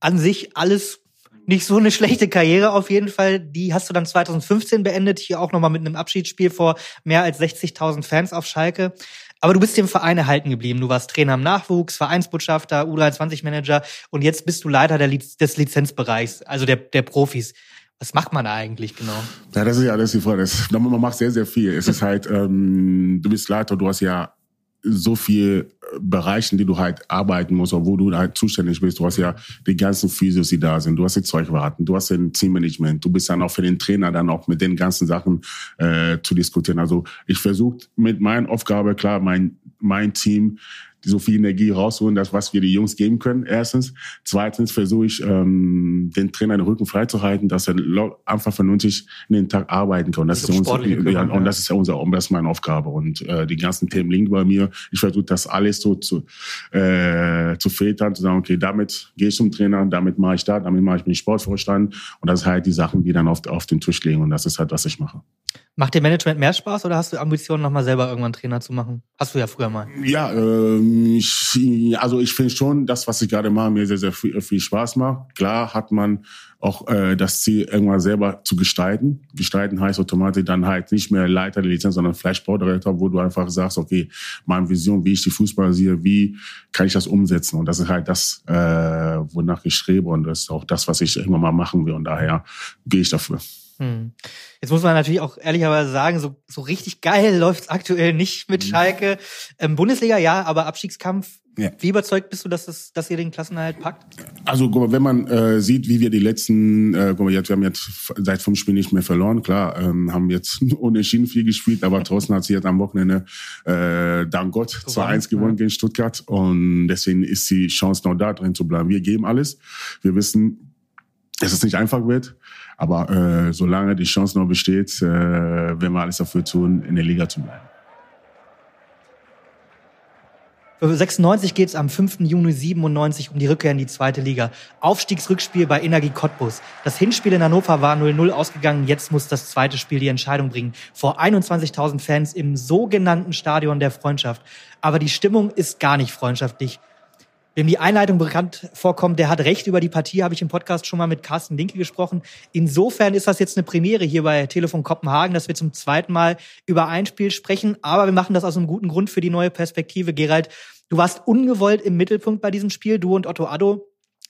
An sich alles nicht so eine schlechte Karriere auf jeden Fall. Die hast du dann 2015 beendet, hier auch nochmal mit einem Abschiedsspiel vor mehr als 60.000 Fans auf Schalke. Aber du bist dem Verein erhalten geblieben. Du warst Trainer im Nachwuchs, Vereinsbotschafter, U23-Manager und jetzt bist du Leiter des Lizenzbereichs, also der, der Profis. Was macht man da eigentlich genau? Ja, das ist ja alles die Frage. man macht sehr, sehr viel. Es ist halt, ähm, du bist Leiter, du hast ja so viel äh, Bereichen, die du halt arbeiten musst, wo du halt zuständig bist. Du hast ja die ganzen Physios, die da sind. Du hast die Zeugwarten, du hast den Teammanagement. Du bist dann auch für den Trainer dann auch mit den ganzen Sachen äh, zu diskutieren. Also ich versuche mit meiner Aufgabe, klar, mein, mein Team so viel Energie rausholen, das was wir die Jungs geben können. Erstens. Zweitens versuche ich, ähm, den Trainer den Rücken freizuhalten, dass er einfach vernünftig in den Tag arbeiten kann. Und das, ist, unser, ja, und das ist ja unser, das ist meine Aufgabe. Und äh, die ganzen Themen liegen bei mir. Ich versuche das alles so zu, äh, zu filtern, zu sagen, okay, damit gehe ich zum Trainer, damit mache ich da, damit mache ich mich Sportvorstand. Und das ist halt die Sachen, die dann auf, auf den Tisch liegen. Und das ist halt, was ich mache. Macht dir Management mehr Spaß oder hast du Ambitionen, nochmal selber irgendwann Trainer zu machen? Hast du ja früher mal. Ja, ähm, ich, also ich finde schon, das, was ich gerade mache, mir sehr, sehr viel, viel Spaß macht. Klar hat man auch äh, das Ziel, irgendwann selber zu gestalten. Gestalten heißt automatisch dann halt nicht mehr Leiter der Lizenz, sondern vielleicht Sportdirektor, wo du einfach sagst, okay, meine Vision, wie ich die Fußball sehe, wie kann ich das umsetzen? Und das ist halt das, äh, wonach ich strebe und das ist auch das, was ich irgendwann mal machen will. Und daher gehe ich dafür. Hm. Jetzt muss man natürlich auch ehrlicherweise sagen, so, so richtig geil läuft's aktuell nicht mit mhm. Schalke. Ähm, Bundesliga ja, aber Abstiegskampf. Ja. Wie überzeugt bist du, dass, es, dass ihr den Klassenerhalt packt? Also wenn man äh, sieht, wie wir die letzten, äh, guck mal, jetzt, wir haben jetzt seit fünf Spielen nicht mehr verloren, klar, ähm, haben jetzt ohne Schienen viel gespielt, aber draußen hat sie jetzt am Wochenende, äh, dank Gott, 2-1 gewonnen ja. gegen Stuttgart und deswegen ist die Chance noch da drin zu bleiben. Wir geben alles. Wir wissen, dass es nicht einfach wird. Aber äh, solange die Chance noch besteht, äh, werden wir alles dafür tun, in der Liga zu bleiben. Für 96 geht es am 5. Juni 97 um die Rückkehr in die zweite Liga. Aufstiegsrückspiel bei Energie Cottbus. Das Hinspiel in Hannover war 0-0 ausgegangen. Jetzt muss das zweite Spiel die Entscheidung bringen. Vor 21.000 Fans im sogenannten Stadion der Freundschaft. Aber die Stimmung ist gar nicht freundschaftlich wem die Einleitung bekannt vorkommt, der hat recht über die Partie, habe ich im Podcast schon mal mit Carsten Linke gesprochen. Insofern ist das jetzt eine Premiere hier bei Telefon Kopenhagen, dass wir zum zweiten Mal über ein Spiel sprechen. Aber wir machen das aus einem guten Grund für die neue Perspektive. Gerald, du warst ungewollt im Mittelpunkt bei diesem Spiel, du und Otto Addo.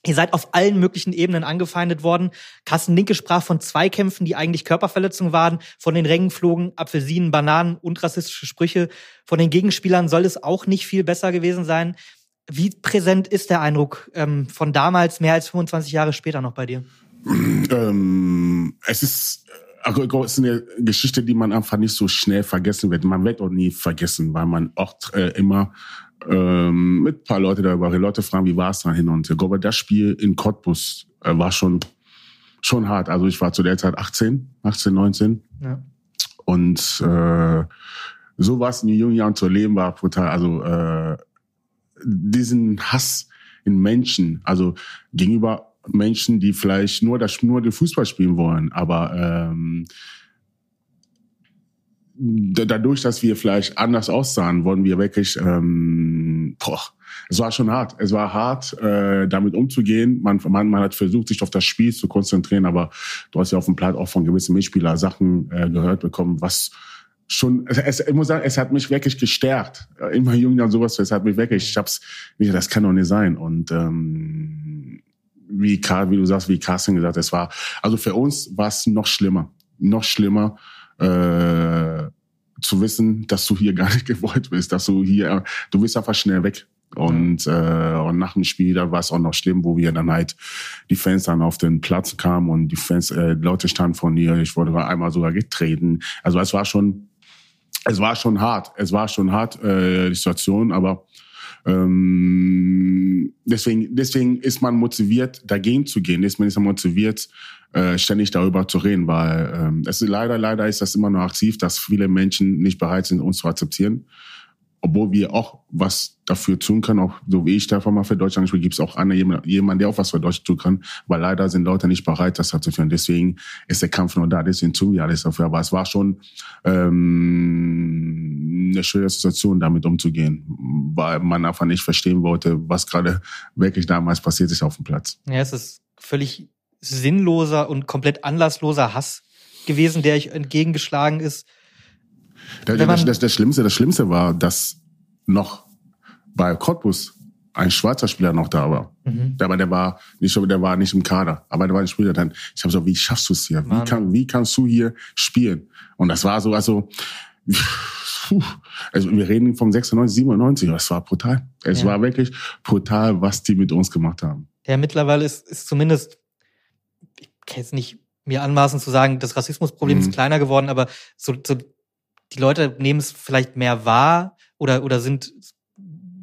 Ihr seid auf allen möglichen Ebenen angefeindet worden. Carsten Linke sprach von Zweikämpfen, die eigentlich Körperverletzungen waren. Von den Rängen flogen Apfelsinen, Bananen und rassistische Sprüche. Von den Gegenspielern soll es auch nicht viel besser gewesen sein. Wie präsent ist der Eindruck ähm, von damals, mehr als 25 Jahre später noch bei dir? Ähm, es ist, es ist eine Geschichte, die man einfach nicht so schnell vergessen wird. Man wird auch nie vergessen, weil man oft äh, immer ähm, mit ein paar Leute darüber, Leute fragen, wie war es da hin und Ich glaube, das Spiel in Cottbus äh, war schon, schon hart. Also ich war zu der Zeit 18, 18, 19. Ja. Und äh, sowas in jungen Jahren zu erleben war brutal. Also äh, diesen Hass in Menschen, also gegenüber Menschen, die vielleicht nur das nur den Fußball spielen wollen, aber ähm, dadurch, dass wir vielleicht anders aussahen, wurden wir wirklich, ähm, boah, es war schon hart. Es war hart, äh, damit umzugehen. Man, man, man hat versucht, sich auf das Spiel zu konzentrieren, aber du hast ja auf dem Platz auch von gewissen Mitspielern Sachen äh, gehört bekommen, was schon, es, ich muss sagen, es hat mich wirklich gestärkt. Immer jünger und sowas, es hat mich wirklich, ich hab's, das kann doch nicht sein. Und ähm, wie wie du sagst, wie Carsten gesagt, es war, also für uns war es noch schlimmer, noch schlimmer, äh, zu wissen, dass du hier gar nicht gewollt bist, dass du hier, du bist einfach schnell weg. Und, äh, und nach dem Spiel, da war es auch noch schlimm, wo wir dann halt die Fans dann auf den Platz kamen und die Fans, äh, Leute standen von mir, ich wurde einmal sogar getreten. Also es war schon, es war schon hart. Es war schon hart, äh, die Situation, aber ähm, deswegen, deswegen ist man motiviert, dagegen zu gehen. Deswegen ist man motiviert, äh, ständig darüber zu reden, weil ähm, es ist leider, leider ist das immer noch aktiv, dass viele Menschen nicht bereit sind, uns zu akzeptieren obwohl wir auch was dafür tun können, auch so wie ich davon mal für Deutschland spiele, gibt es auch einer, jemand, der auch was für Deutschland tun kann, weil leider sind Leute nicht bereit, das dazu führen. Deswegen ist der Kampf nur da, deswegen tun wir alles dafür. Aber es war schon ähm, eine schöne Situation, damit umzugehen, weil man einfach nicht verstehen wollte, was gerade wirklich damals passiert ist auf dem Platz. Ja, es ist völlig sinnloser und komplett anlassloser Hass gewesen, der ich entgegengeschlagen ist das, das, das, das, Schlimmste, das Schlimmste war, dass noch bei Cottbus ein schwarzer Spieler noch da war. Mhm. Aber der war nicht, der war nicht im Kader, aber der war ein Spieler dann. Ich habe so, wie schaffst du es hier? Wie, kann, wie kannst du hier spielen? Und das war so, also, also wir reden von 96, 97, das war brutal. Es ja. war wirklich brutal, was die mit uns gemacht haben. Ja, mittlerweile ist, ist zumindest, ich kann jetzt nicht mir anmaßen zu sagen, das Rassismusproblem mhm. ist kleiner geworden, aber so, so die Leute nehmen es vielleicht mehr wahr oder, oder sind,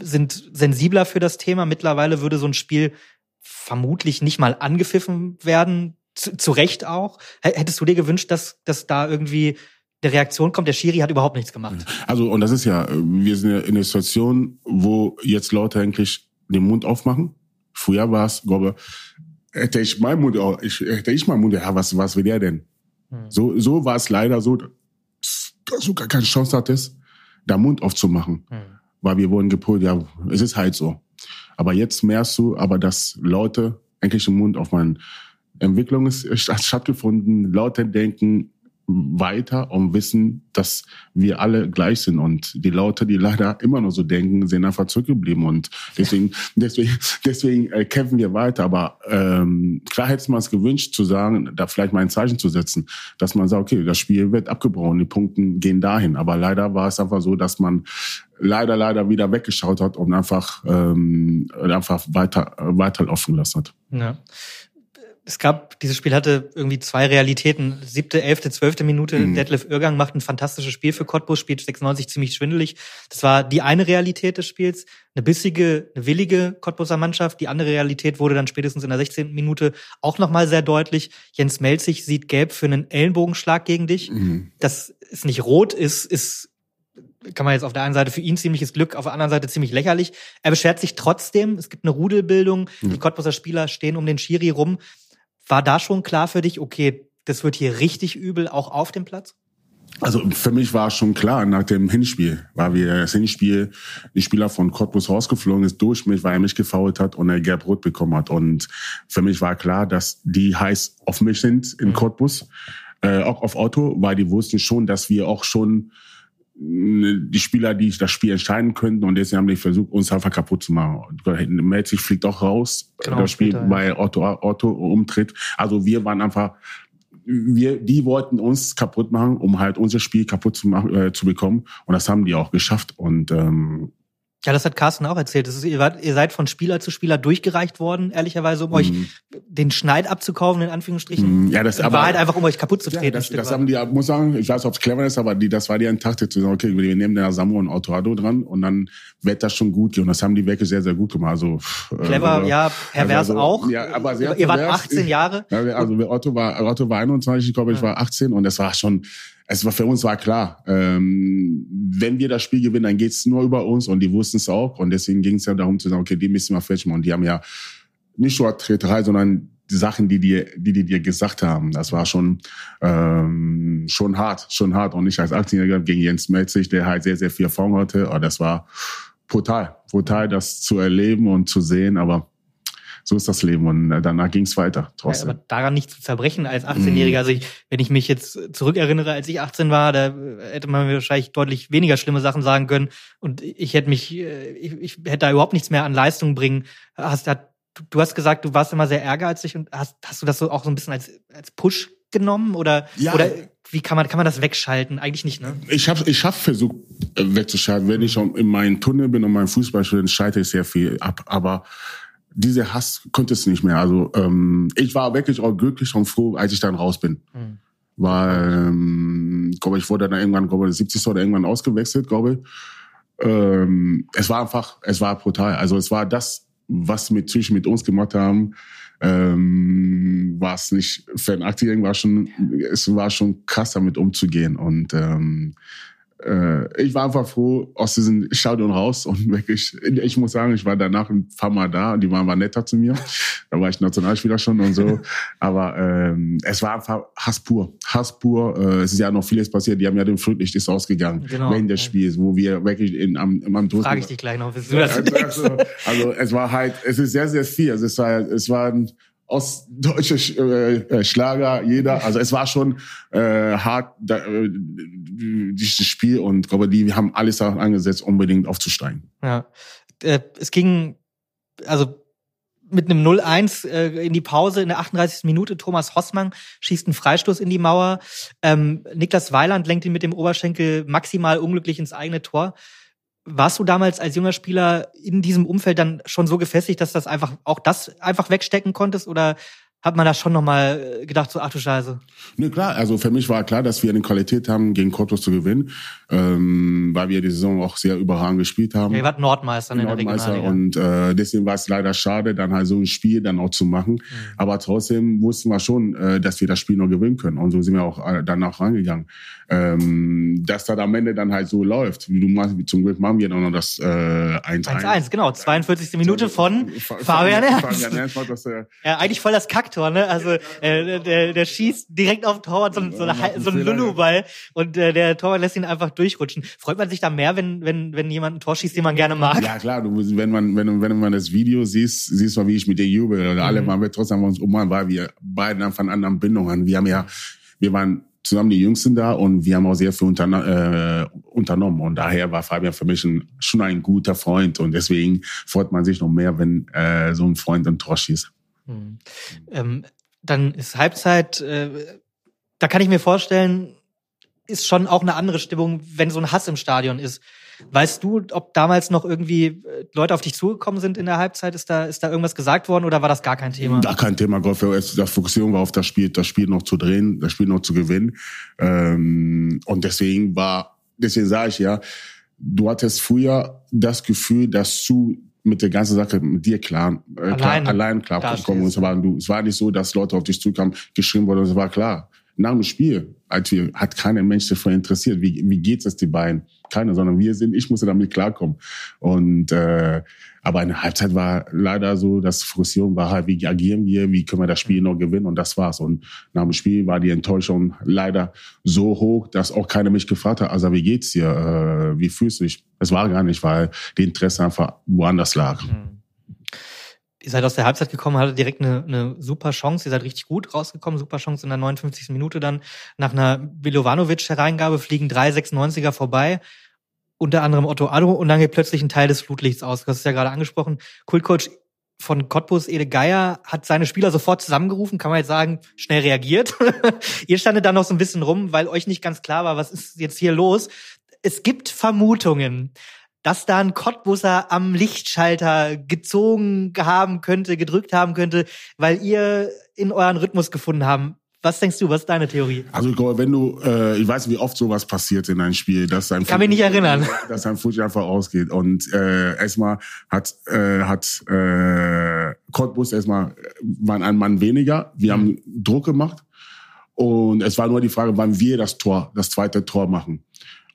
sind sensibler für das Thema. Mittlerweile würde so ein Spiel vermutlich nicht mal angepfiffen werden, zu, zu Recht auch. Hättest du dir gewünscht, dass, dass da irgendwie eine Reaktion kommt? Der Schiri hat überhaupt nichts gemacht. Also, und das ist ja, wir sind ja in einer Situation, wo jetzt Leute eigentlich den Mund aufmachen. Früher war es, glaube hätte ich meinen Mund, ich, hätte ich meinen Mund, ja, was, was will der denn? Hm. So, so war es leider so sogar keine Chance hattest, da Mund aufzumachen. Hm. Weil wir wurden gepolt, ja, es ist halt so. Aber jetzt merkst du aber, dass Leute eigentlich den Mund auf meine Entwicklung ist stattgefunden, Leute denken, weiter und wissen, dass wir alle gleich sind. Und die Leute, die leider immer noch so denken, sind einfach zurückgeblieben. Und deswegen, deswegen, deswegen äh, kämpfen wir weiter. Aber ähm, klar hätte man es gewünscht, zu sagen, da vielleicht mal ein Zeichen zu setzen, dass man sagt, okay, das Spiel wird abgebrochen, die Punkte gehen dahin. Aber leider war es einfach so, dass man leider, leider wieder weggeschaut hat und einfach, ähm, einfach weiter, weiterlaufen gelassen hat. Ja es gab, dieses Spiel hatte irgendwie zwei Realitäten. Siebte, elfte, zwölfte Minute. Mhm. Detlef Irgang macht ein fantastisches Spiel für Cottbus, spielt 96 ziemlich schwindelig. Das war die eine Realität des Spiels. Eine bissige, eine willige Cottbuser Mannschaft. Die andere Realität wurde dann spätestens in der 16. Minute auch nochmal sehr deutlich. Jens Melzig sieht gelb für einen Ellenbogenschlag gegen dich. Mhm. Das ist nicht rot, ist, ist kann man jetzt auf der einen Seite für ihn ziemliches Glück, auf der anderen Seite ziemlich lächerlich. Er beschwert sich trotzdem. Es gibt eine Rudelbildung. Mhm. Die Cottbuser Spieler stehen um den Schiri rum. War da schon klar für dich, okay, das wird hier richtig übel, auch auf dem Platz? Also für mich war schon klar nach dem Hinspiel, weil wir das Hinspiel, die Spieler von Cottbus rausgeflogen ist durch mich, weil er mich gefault hat und er gelb-rot bekommen hat. Und für mich war klar, dass die heiß auf mich sind in mhm. Cottbus, äh, auch auf Otto, weil die wussten schon, dass wir auch schon die Spieler, die das Spiel entscheiden könnten und deswegen haben die versucht, uns einfach kaputt zu machen. Metzig fliegt auch raus, genau, das Spiel bei Otto, Otto umtritt. Also wir waren einfach, wir, die wollten uns kaputt machen, um halt unser Spiel kaputt zu machen, äh, zu bekommen. Und das haben die auch geschafft. Und ähm, ja, das hat Carsten auch erzählt. Ist, ihr, wart, ihr, seid von Spieler zu Spieler durchgereicht worden, ehrlicherweise, um mm. euch den Schneid abzukaufen, in Anführungsstrichen. Mm, ja, das war halt einfach, um euch kaputt zu treten. Ja, das, das haben die, muss sagen, ich weiß, ob es clever ist, aber die, das war die Taktik zu sagen, okay, wir nehmen den Samu und Autorado dran und dann wird das schon gut gehen. Und das haben die wirklich sehr, sehr gut gemacht. Also, äh, clever, also, ja, pervers also, auch. Ja, aber sehr ihr wart 18 Jahre. Ja, also Otto war, Otto war 21, ich glaube, ich war 18 und das war schon, es war für uns war klar, ähm, wenn wir das Spiel gewinnen, dann geht's nur über uns und die wussten es auch und deswegen ging es ja darum zu sagen, okay, die müssen wir fertig und die haben ja nicht nur Treterei, sondern die Sachen, die dir, die, die dir gesagt haben, das war schon ähm, schon hart, schon hart und nicht als 18-Jähriger gegen Jens Metzig, der halt sehr sehr viel Erfahrung hatte, aber das war brutal, brutal, das zu erleben und zu sehen, aber so ist das Leben. Und äh, danach ging es weiter. Trotzdem. Ja, aber daran nicht zu zerbrechen als 18-Jähriger. Mm. Also ich, wenn ich mich jetzt zurückerinnere, als ich 18 war, da hätte man mir wahrscheinlich deutlich weniger schlimme Sachen sagen können. Und ich hätte mich, äh, ich, ich hätte da überhaupt nichts mehr an Leistung bringen. Hast, hat, du hast gesagt, du warst immer sehr ehrgeizig und hast, hast du das so auch so ein bisschen als, als Push genommen oder, ja. oder wie kann man, kann man das wegschalten? Eigentlich nicht, ne? Ich habe ich hab versucht äh, wegzuschalten. Wenn ich in meinem Tunnel bin und meinem Fußball spiele, schalte ich sehr viel ab. Aber diese Hass konnte es nicht mehr. Also ähm, ich war wirklich auch glücklich und froh, als ich dann raus bin. Mhm. Weil, ähm, glaube ich, wurde dann irgendwann, glaube ich, 70 oder irgendwann ausgewechselt, glaube ich. Ähm, es war einfach, es war brutal. Also es war das, was mit zwischen mit uns gemacht haben, ähm, war es nicht für ein Aktivieren war schon, es war schon krass damit umzugehen und ähm, äh, ich war einfach froh aus diesem Stadion raus und wirklich, ich muss sagen, ich war danach ein paar Mal da und die waren, waren netter zu mir. Da war ich Nationalspieler schon und so. Aber ähm, es war einfach Hass pur. Hass pur. Äh, es ist ja noch vieles passiert. Die haben ja den Friedrich ist ausgegangen genau. während des Spiels, wo wir wirklich in, am, am Tod Frage ich dich gleich noch, du das also, also, also, es war halt, es ist sehr, sehr viel. Also es war, es war ein, ostdeutsche äh, äh, Schlager, jeder. Also es war schon äh, hart, da, äh, dieses Spiel und glaube, die haben alles daran angesetzt, unbedingt aufzusteigen. Ja, äh, es ging also mit einem 0-1 äh, in die Pause in der 38. Minute. Thomas Hossmann schießt einen Freistoß in die Mauer. Ähm, Niklas Weiland lenkt ihn mit dem Oberschenkel maximal unglücklich ins eigene Tor. Warst du damals als junger Spieler in diesem Umfeld dann schon so gefestigt, dass das einfach auch das einfach wegstecken konntest? Oder hat man da schon nochmal gedacht, so ach du Scheiße? Ne, klar, also für mich war klar, dass wir eine Qualität haben, gegen Cottbus zu gewinnen, ähm, weil wir die Saison auch sehr überragend gespielt haben. Ja, ihr wart Nordmeister in Nordmeister der Und äh, deswegen war es leider schade, dann halt so ein Spiel dann auch zu machen. Mhm. Aber trotzdem wussten wir schon, äh, dass wir das Spiel noch gewinnen können. Und so sind wir auch äh, dann auch rangegangen. Ähm, dass das am Ende dann halt so läuft. Wie du machst, zum Glück machen wir dann noch das 1-1. Äh, 1-1, genau. 42. Minute von Fabian Ernst. Fabian Ernst. Das, äh, ja, eigentlich voll das Kack Traktor, ne? Also äh, der, der schießt direkt auf Torwart so, so, eine, so ein Lulu-Ball und äh, der Torwart lässt ihn einfach durchrutschen. Freut man sich da mehr, wenn, wenn, wenn jemand ein Tor schießt, den man gerne mag? Ja klar, du, wenn man wenn, wenn man das Video siehst, siehst du, wie ich mit dir jubel. Oder alle mhm. waren trotzdem uns umarmt, weil wir beiden einfach eine andere Bindung haben. Wir haben ja, wir waren zusammen die Jüngsten da und wir haben auch sehr viel untern äh, unternommen. Und daher war Fabian für mich ein, schon ein guter Freund. Und deswegen freut man sich noch mehr, wenn äh, so ein Freund ein Tor schießt. Hm. Ähm, dann ist Halbzeit, äh, da kann ich mir vorstellen, ist schon auch eine andere Stimmung, wenn so ein Hass im Stadion ist. Weißt du, ob damals noch irgendwie äh, Leute auf dich zugekommen sind in der Halbzeit? Ist da, ist da irgendwas gesagt worden oder war das gar kein Thema? Gar kein Thema, Golf. Die Fokussierung war auf das Spiel, das Spiel noch zu drehen, das Spiel noch zu gewinnen. Ähm, und deswegen war, deswegen sage ich ja, du hattest früher das Gefühl, dass du mit der ganzen Sache mit dir klar, äh, allein, klar allein klar kommen. Und es war, du, es war nicht so, dass Leute auf dich zukamen, geschrieben wurden, es war klar. Nach dem Spiel, als wir, hat keiner Mensch davon interessiert, wie, wie geht's es die beiden? Keiner, sondern wir sind, ich musste damit klarkommen. Und äh, aber in der Halbzeit war leider so, dass Frustration war halt, wie agieren wir, wie können wir das Spiel noch gewinnen und das war's. Und nach dem Spiel war die Enttäuschung leider so hoch, dass auch keiner mich gefragt hat, also wie geht's dir, äh, wie fühlst du dich? Es war gar nicht, weil die Interesse einfach woanders lag. Mhm ihr seid aus der Halbzeit gekommen, hattet direkt eine, eine super Chance. Ihr seid richtig gut rausgekommen. Super Chance in der 59. Minute dann. Nach einer Bilovanovic-Hereingabe fliegen drei 96er vorbei. Unter anderem Otto Addo und dann geht plötzlich ein Teil des Flutlichts aus. Das ist ja gerade angesprochen. Kultcoach von Cottbus, Ede Geier, hat seine Spieler sofort zusammengerufen, kann man jetzt sagen, schnell reagiert. Ihr standet dann noch so ein bisschen rum, weil euch nicht ganz klar war, was ist jetzt hier los. Es gibt Vermutungen dass da ein Cottbusser am Lichtschalter gezogen haben könnte, gedrückt haben könnte, weil ihr in euren Rhythmus gefunden haben. Was denkst du, was ist deine Theorie? Also ich glaube, wenn du, äh, ich weiß, wie oft sowas passiert in einem Spiel, dass dein kann mich nicht erinnern, dass dein Fuß einfach ausgeht und äh, erstmal hat äh, hat äh, Cottbus erstmal waren ein Mann weniger, wir mhm. haben Druck gemacht und es war nur die Frage, wann wir das Tor, das zweite Tor machen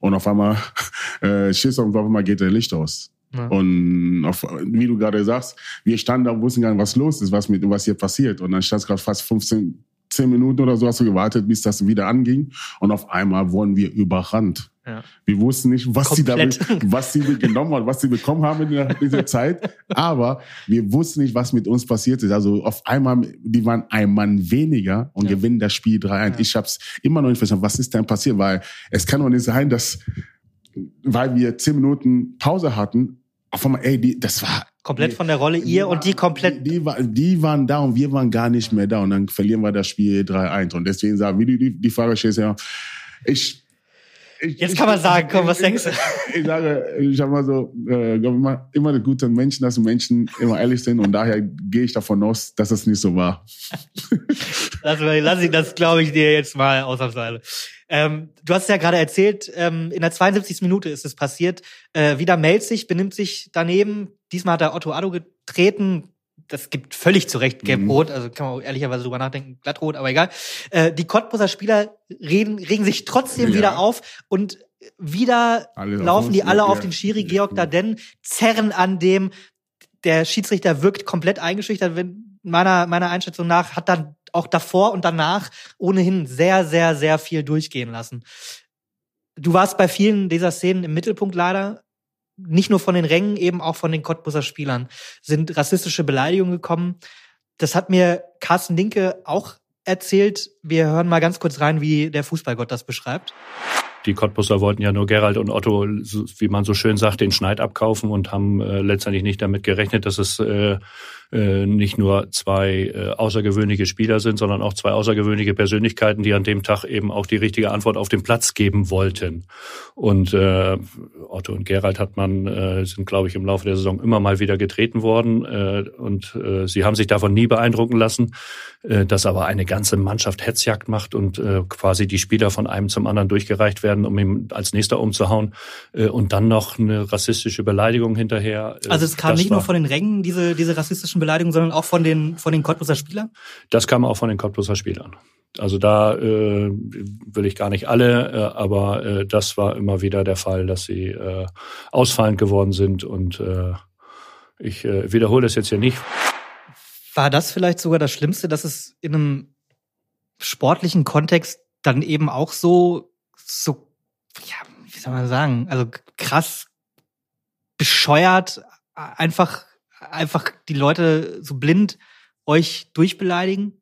und auf einmal äh, schießt und auf einmal geht der Licht aus. Ja. Und auf, wie du gerade sagst, wir standen da und wussten gar nicht, was los ist, was mit was hier passiert. Und dann stand es gerade fast 15, 10 Minuten oder so hast du gewartet, bis das wieder anging. Und auf einmal wurden wir überrannt. Ja. Wir wussten nicht, was Komplett. sie damit, was sie genommen haben, was sie bekommen haben in dieser Zeit. Aber wir wussten nicht, was mit uns passiert ist. Also auf einmal, die waren ein Mann weniger und ja. gewinnen das Spiel 3-1. Ja. Ich habe es immer noch nicht verstanden, was ist denn passiert? Weil es kann doch nicht sein, dass, weil wir zehn Minuten Pause hatten, auf einmal, ey, die, das war komplett von der Rolle ihr und die komplett. Die, die, die, waren da und wir waren gar nicht mehr da und dann verlieren wir das Spiel 3-1. Und deswegen sagen, wie du die, die Frage stellst, ja, ich ich, Jetzt kann man sagen, komm, was denkst du? Ich sage, ich habe mal so, äh, immer, immer eine gute Menschen, dass Menschen immer ehrlich sind und daher gehe ich davon aus, dass es nicht so war. lass, lass ich das, glaube ich, dir jetzt mal ausnahmsweise. Ähm, du hast ja gerade erzählt, ähm, in der 72. Minute ist es passiert. Äh, wieder meldet sich, benimmt sich daneben. Diesmal hat er Otto Addo getreten, das gibt völlig zu Recht gelb-rot, mhm. also kann man auch ehrlicherweise drüber nachdenken, glattrot, aber egal. Äh, die Cottbuser Spieler reden, regen sich trotzdem ja. wieder auf und wieder alle laufen die alle auf den Schiri. Georg Daden, zerren an dem, der Schiedsrichter wirkt komplett eingeschüchtert, wenn meiner, meiner Einschätzung nach, hat dann auch davor und danach ohnehin sehr, sehr, sehr viel durchgehen lassen. Du warst bei vielen dieser Szenen im Mittelpunkt leider nicht nur von den Rängen, eben auch von den Cottbuser Spielern sind rassistische Beleidigungen gekommen. Das hat mir Carsten Linke auch erzählt. Wir hören mal ganz kurz rein, wie der Fußballgott das beschreibt. Die Cottbusser wollten ja nur Gerald und Otto, wie man so schön sagt, den Schneid abkaufen und haben äh, letztendlich nicht damit gerechnet, dass es äh, äh, nicht nur zwei äh, außergewöhnliche Spieler sind, sondern auch zwei außergewöhnliche Persönlichkeiten, die an dem Tag eben auch die richtige Antwort auf den Platz geben wollten. Und äh, Otto und Gerald hat man äh, sind, glaube ich, im Laufe der Saison immer mal wieder getreten worden äh, und äh, sie haben sich davon nie beeindrucken lassen, äh, dass aber eine ganze Mannschaft Hetzjagd macht und äh, quasi die Spieler von einem zum anderen durchgereicht werden, um ihm als nächster umzuhauen äh, und dann noch eine rassistische Beleidigung hinterher. Äh, also es kam nicht nur von den Rängen diese diese rassistischen Beleidigung, sondern auch von den, von den Cottbuser Spielern? Das kam auch von den Cottbuser Spielern. Also da äh, will ich gar nicht alle, äh, aber äh, das war immer wieder der Fall, dass sie äh, ausfallend geworden sind und äh, ich äh, wiederhole das jetzt hier nicht. War das vielleicht sogar das Schlimmste, dass es in einem sportlichen Kontext dann eben auch so, so, ja, wie soll man sagen, also krass bescheuert, einfach, einfach die Leute so blind euch durchbeleidigen?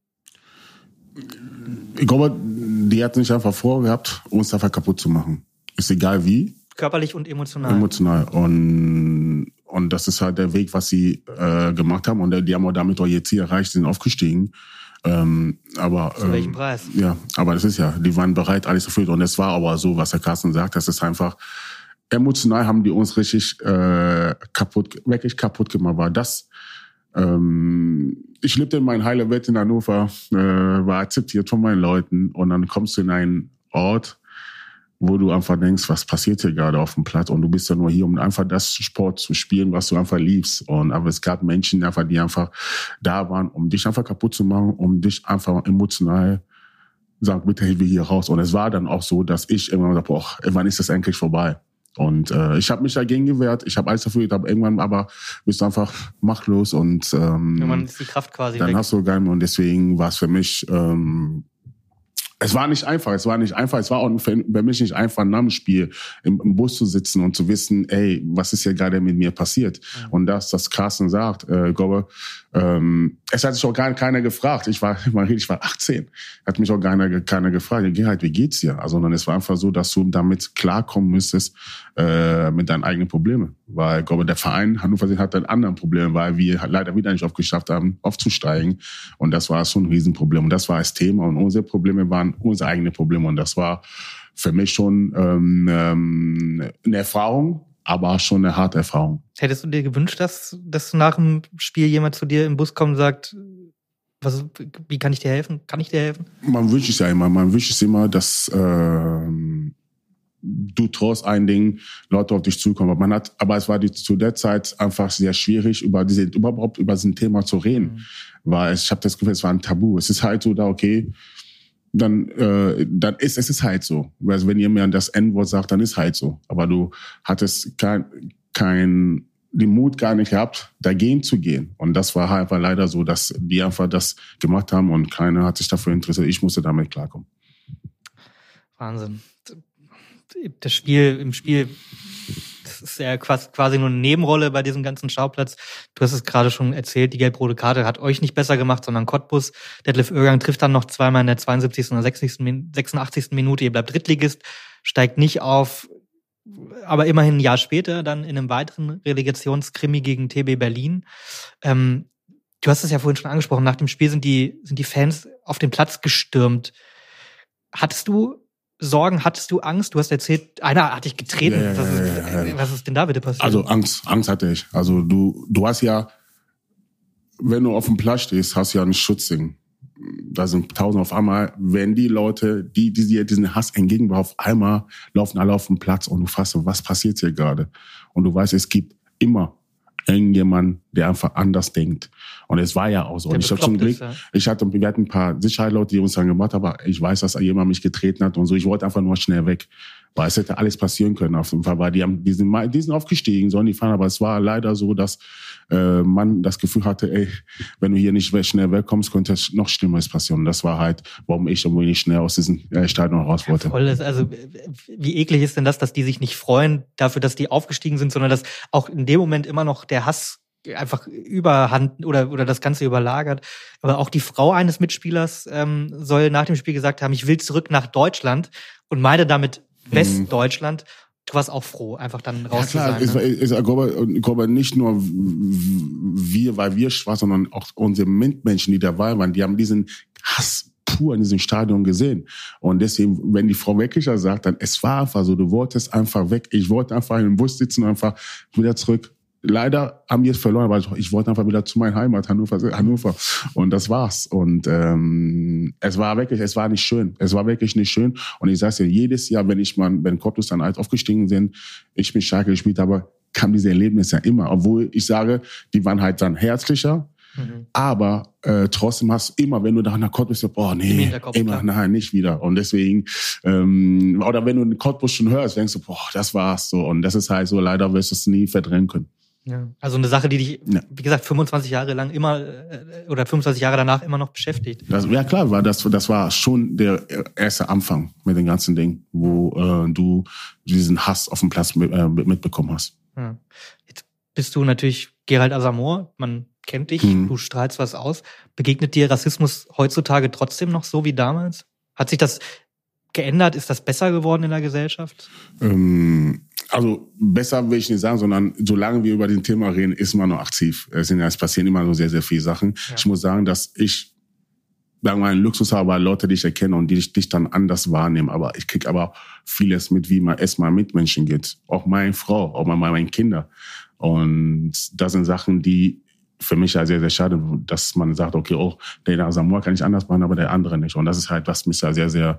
Ich glaube, die hat nicht einfach vorgehabt, uns einfach kaputt zu machen. Ist egal wie. Körperlich und emotional. Emotional. Und, und das ist halt der Weg, was sie äh, gemacht haben. Und die haben auch damit auch ihr Ziel erreicht, sind aufgestiegen. Ähm, aber, Zu welchem ähm, Preis? Ja, aber das ist ja, die waren bereit, alles zu führen. Und es war aber so, was der Carsten sagt, das ist einfach, emotional haben die uns richtig äh, kaputt, wirklich kaputt gemacht. War das, ähm, ich lebte in meinem heiler Welt in Hannover, äh, war akzeptiert von meinen Leuten und dann kommst du in einen Ort, wo du einfach denkst, was passiert hier gerade auf dem Platz und du bist ja nur hier, um einfach das Sport zu spielen, was du einfach liebst. Und aber es gab Menschen einfach, die einfach da waren, um dich einfach kaputt zu machen, um dich einfach emotional sagen, bitte hilf mir hier raus. Und es war dann auch so, dass ich irgendwann gesagt, boah, wann ist das endlich vorbei? Und äh, ich habe mich dagegen gewehrt, ich habe alles dafür getan, irgendwann aber bist du einfach machtlos und ähm, Irgendwann ist die Kraft quasi dann weg. hast du gar und deswegen war es für mich ähm, es war nicht einfach, es war nicht einfach, es war auch für, mich nicht einfach, nach dem Spiel im, im, Bus zu sitzen und zu wissen, ey, was ist hier gerade mit mir passiert? Mhm. Und das, das Carsten sagt, äh, glaube, ähm, es hat sich auch gar keiner gefragt. Ich war, ich war 18, hat mich auch keiner, keiner gefragt, Gerhard, wie geht's dir? Also, sondern es war einfach so, dass du damit klarkommen müsstest äh, mit deinen eigenen Problemen. Weil, ich glaube, der Verein Hannover hat dann anderen Probleme, weil wir leider wieder nicht aufgeschafft haben, aufzusteigen. Und das war so ein Riesenproblem. Und das war das Thema. Und unsere Probleme waren unsere eigenen Probleme. Und das war für mich schon ähm, ähm, eine Erfahrung, aber schon eine harte Erfahrung. Hättest du dir gewünscht, dass, dass nach dem Spiel jemand zu dir im Bus kommt und sagt, was, wie kann ich dir helfen? Kann ich dir helfen? Man wünscht es ja immer. Man wünscht es immer, dass äh, du traust ein Ding, Leute auf dich zukommen. Aber man hat, aber es war die, zu der Zeit einfach sehr schwierig, über diese überhaupt über diesen Thema zu reden, mhm. weil ich habe das Gefühl, es war ein Tabu. Es ist halt so da, okay, dann, äh, dann ist es ist halt so. Also wenn mir das N-Wort sagt, dann ist halt so. Aber du hattest kein, kein den Mut gar nicht gehabt, dagegen zu gehen. Und das war halt einfach leider so, dass die einfach das gemacht haben und keiner hat sich dafür interessiert. Ich musste damit klarkommen. Wahnsinn. Das Spiel, im Spiel ist ja quasi nur eine Nebenrolle bei diesem ganzen Schauplatz. Du hast es gerade schon erzählt, die gelb-rote Karte hat euch nicht besser gemacht, sondern Cottbus. Detlef Oergang trifft dann noch zweimal in der 72. und 86. Minute. Ihr bleibt Drittligist, steigt nicht auf, aber immerhin ein Jahr später dann in einem weiteren Relegationskrimi gegen TB Berlin. Ähm, du hast es ja vorhin schon angesprochen, nach dem Spiel sind die, sind die Fans auf den Platz gestürmt. Hattest du Sorgen? Hattest du Angst? Du hast erzählt, einer hat dich getreten. Ja, was, ist, ja, ja, was, ist, denn da bitte passiert? Also Angst, Angst hatte ich. Also du, du hast ja, wenn du auf dem Platz stehst, hast du ja einen Schutzding. Da sind tausend auf einmal, wenn die Leute, die, die dir diesen Hass entgegenbringen, auf einmal laufen alle auf den Platz und du so, was passiert hier gerade? Und du weißt, es gibt immer irgendjemand, der einfach anders denkt. Und es war ja auch so. und ich habe zum Glück, ist, ja. ich hatte, wir hatten ein paar Sicherheitsleute, die uns dann gemacht haben, aber ich weiß, dass jemand mich getreten hat und so. Ich wollte einfach nur schnell weg. Weil es hätte alles passieren können auf jeden Fall, weil die haben, die sind, die sind aufgestiegen, sollen die fahren, aber es war leider so, dass äh, man das Gefühl hatte, ey, wenn du hier nicht schnell wegkommst, könnte es noch Schlimmeres passieren. Und das war halt, warum ich irgendwie nicht schnell aus diesem äh, Stadion raus wollte. Ja, voll, also wie eklig ist denn das, dass die sich nicht freuen dafür, dass die aufgestiegen sind, sondern dass auch in dem Moment immer noch der Hass einfach überhand oder oder das Ganze überlagert. Aber auch die Frau eines Mitspielers ähm, soll nach dem Spiel gesagt haben, ich will zurück nach Deutschland und meine damit. Westdeutschland. Du warst auch froh, einfach dann raus ja, klar, zu sein. Ne? Ist, ich glaube, ich glaube nicht nur wir, weil wir schwarz, sondern auch unsere Mitmenschen, die dabei waren, die haben diesen Hass pur in diesem Stadion gesehen. Und deswegen, wenn die Frau Wecklicher sagt, dann es war einfach so, du wolltest einfach weg. Ich wollte einfach in dem Bus sitzen und einfach wieder zurück leider haben wir es verloren, aber ich wollte einfach wieder zu meiner Heimat, Hannover, Hannover. Und das war's. Und ähm, es war wirklich, es war nicht schön. Es war wirklich nicht schön. Und ich sage ja, jedes Jahr, wenn ich mal, wenn Cottbus dann alt aufgestiegen sind, ich mit Schalke gespielt habe, kam diese Erlebnisse ja immer. Obwohl ich sage, die waren halt dann herzlicher. Mhm. Aber äh, trotzdem hast du immer, wenn du da nach Cottbus bist, boah, nee, immer, nein, nicht wieder. Und deswegen, ähm, oder wenn du den Cottbus schon hörst, denkst du, boah, das war's so. Und das ist halt so, leider wirst du es nie verdrängen können. Ja. Also eine Sache, die dich, ja. wie gesagt, 25 Jahre lang immer äh, oder 25 Jahre danach immer noch beschäftigt. Das, ja klar, war das, das war schon der erste Anfang mit dem ganzen Ding, wo äh, du diesen Hass auf dem Platz mit, äh, mitbekommen hast. Ja. Jetzt bist du natürlich Gerald Asamoah, man kennt dich, mhm. du strahlst was aus. Begegnet dir Rassismus heutzutage trotzdem noch so wie damals? Hat sich das geändert? Ist das besser geworden in der Gesellschaft? Ähm, also besser will ich nicht sagen, sondern solange wir über den Thema reden, ist man noch aktiv. Es, sind, es passieren immer noch sehr, sehr viele Sachen. Ja. Ich muss sagen, dass ich sagen wir mal, einen Luxus habe, Leute, die ich erkenne und die dich, dich dann anders wahrnehmen. Aber ich krieg aber vieles mit, wie man es mal mit Menschen geht. Auch meine Frau, auch mal meine Kinder. Und das sind Sachen, die für mich ja sehr, sehr schade, dass man sagt, okay, oh, der Samoa kann ich anders machen, aber der andere nicht. Und das ist halt, was mich ja sehr, sehr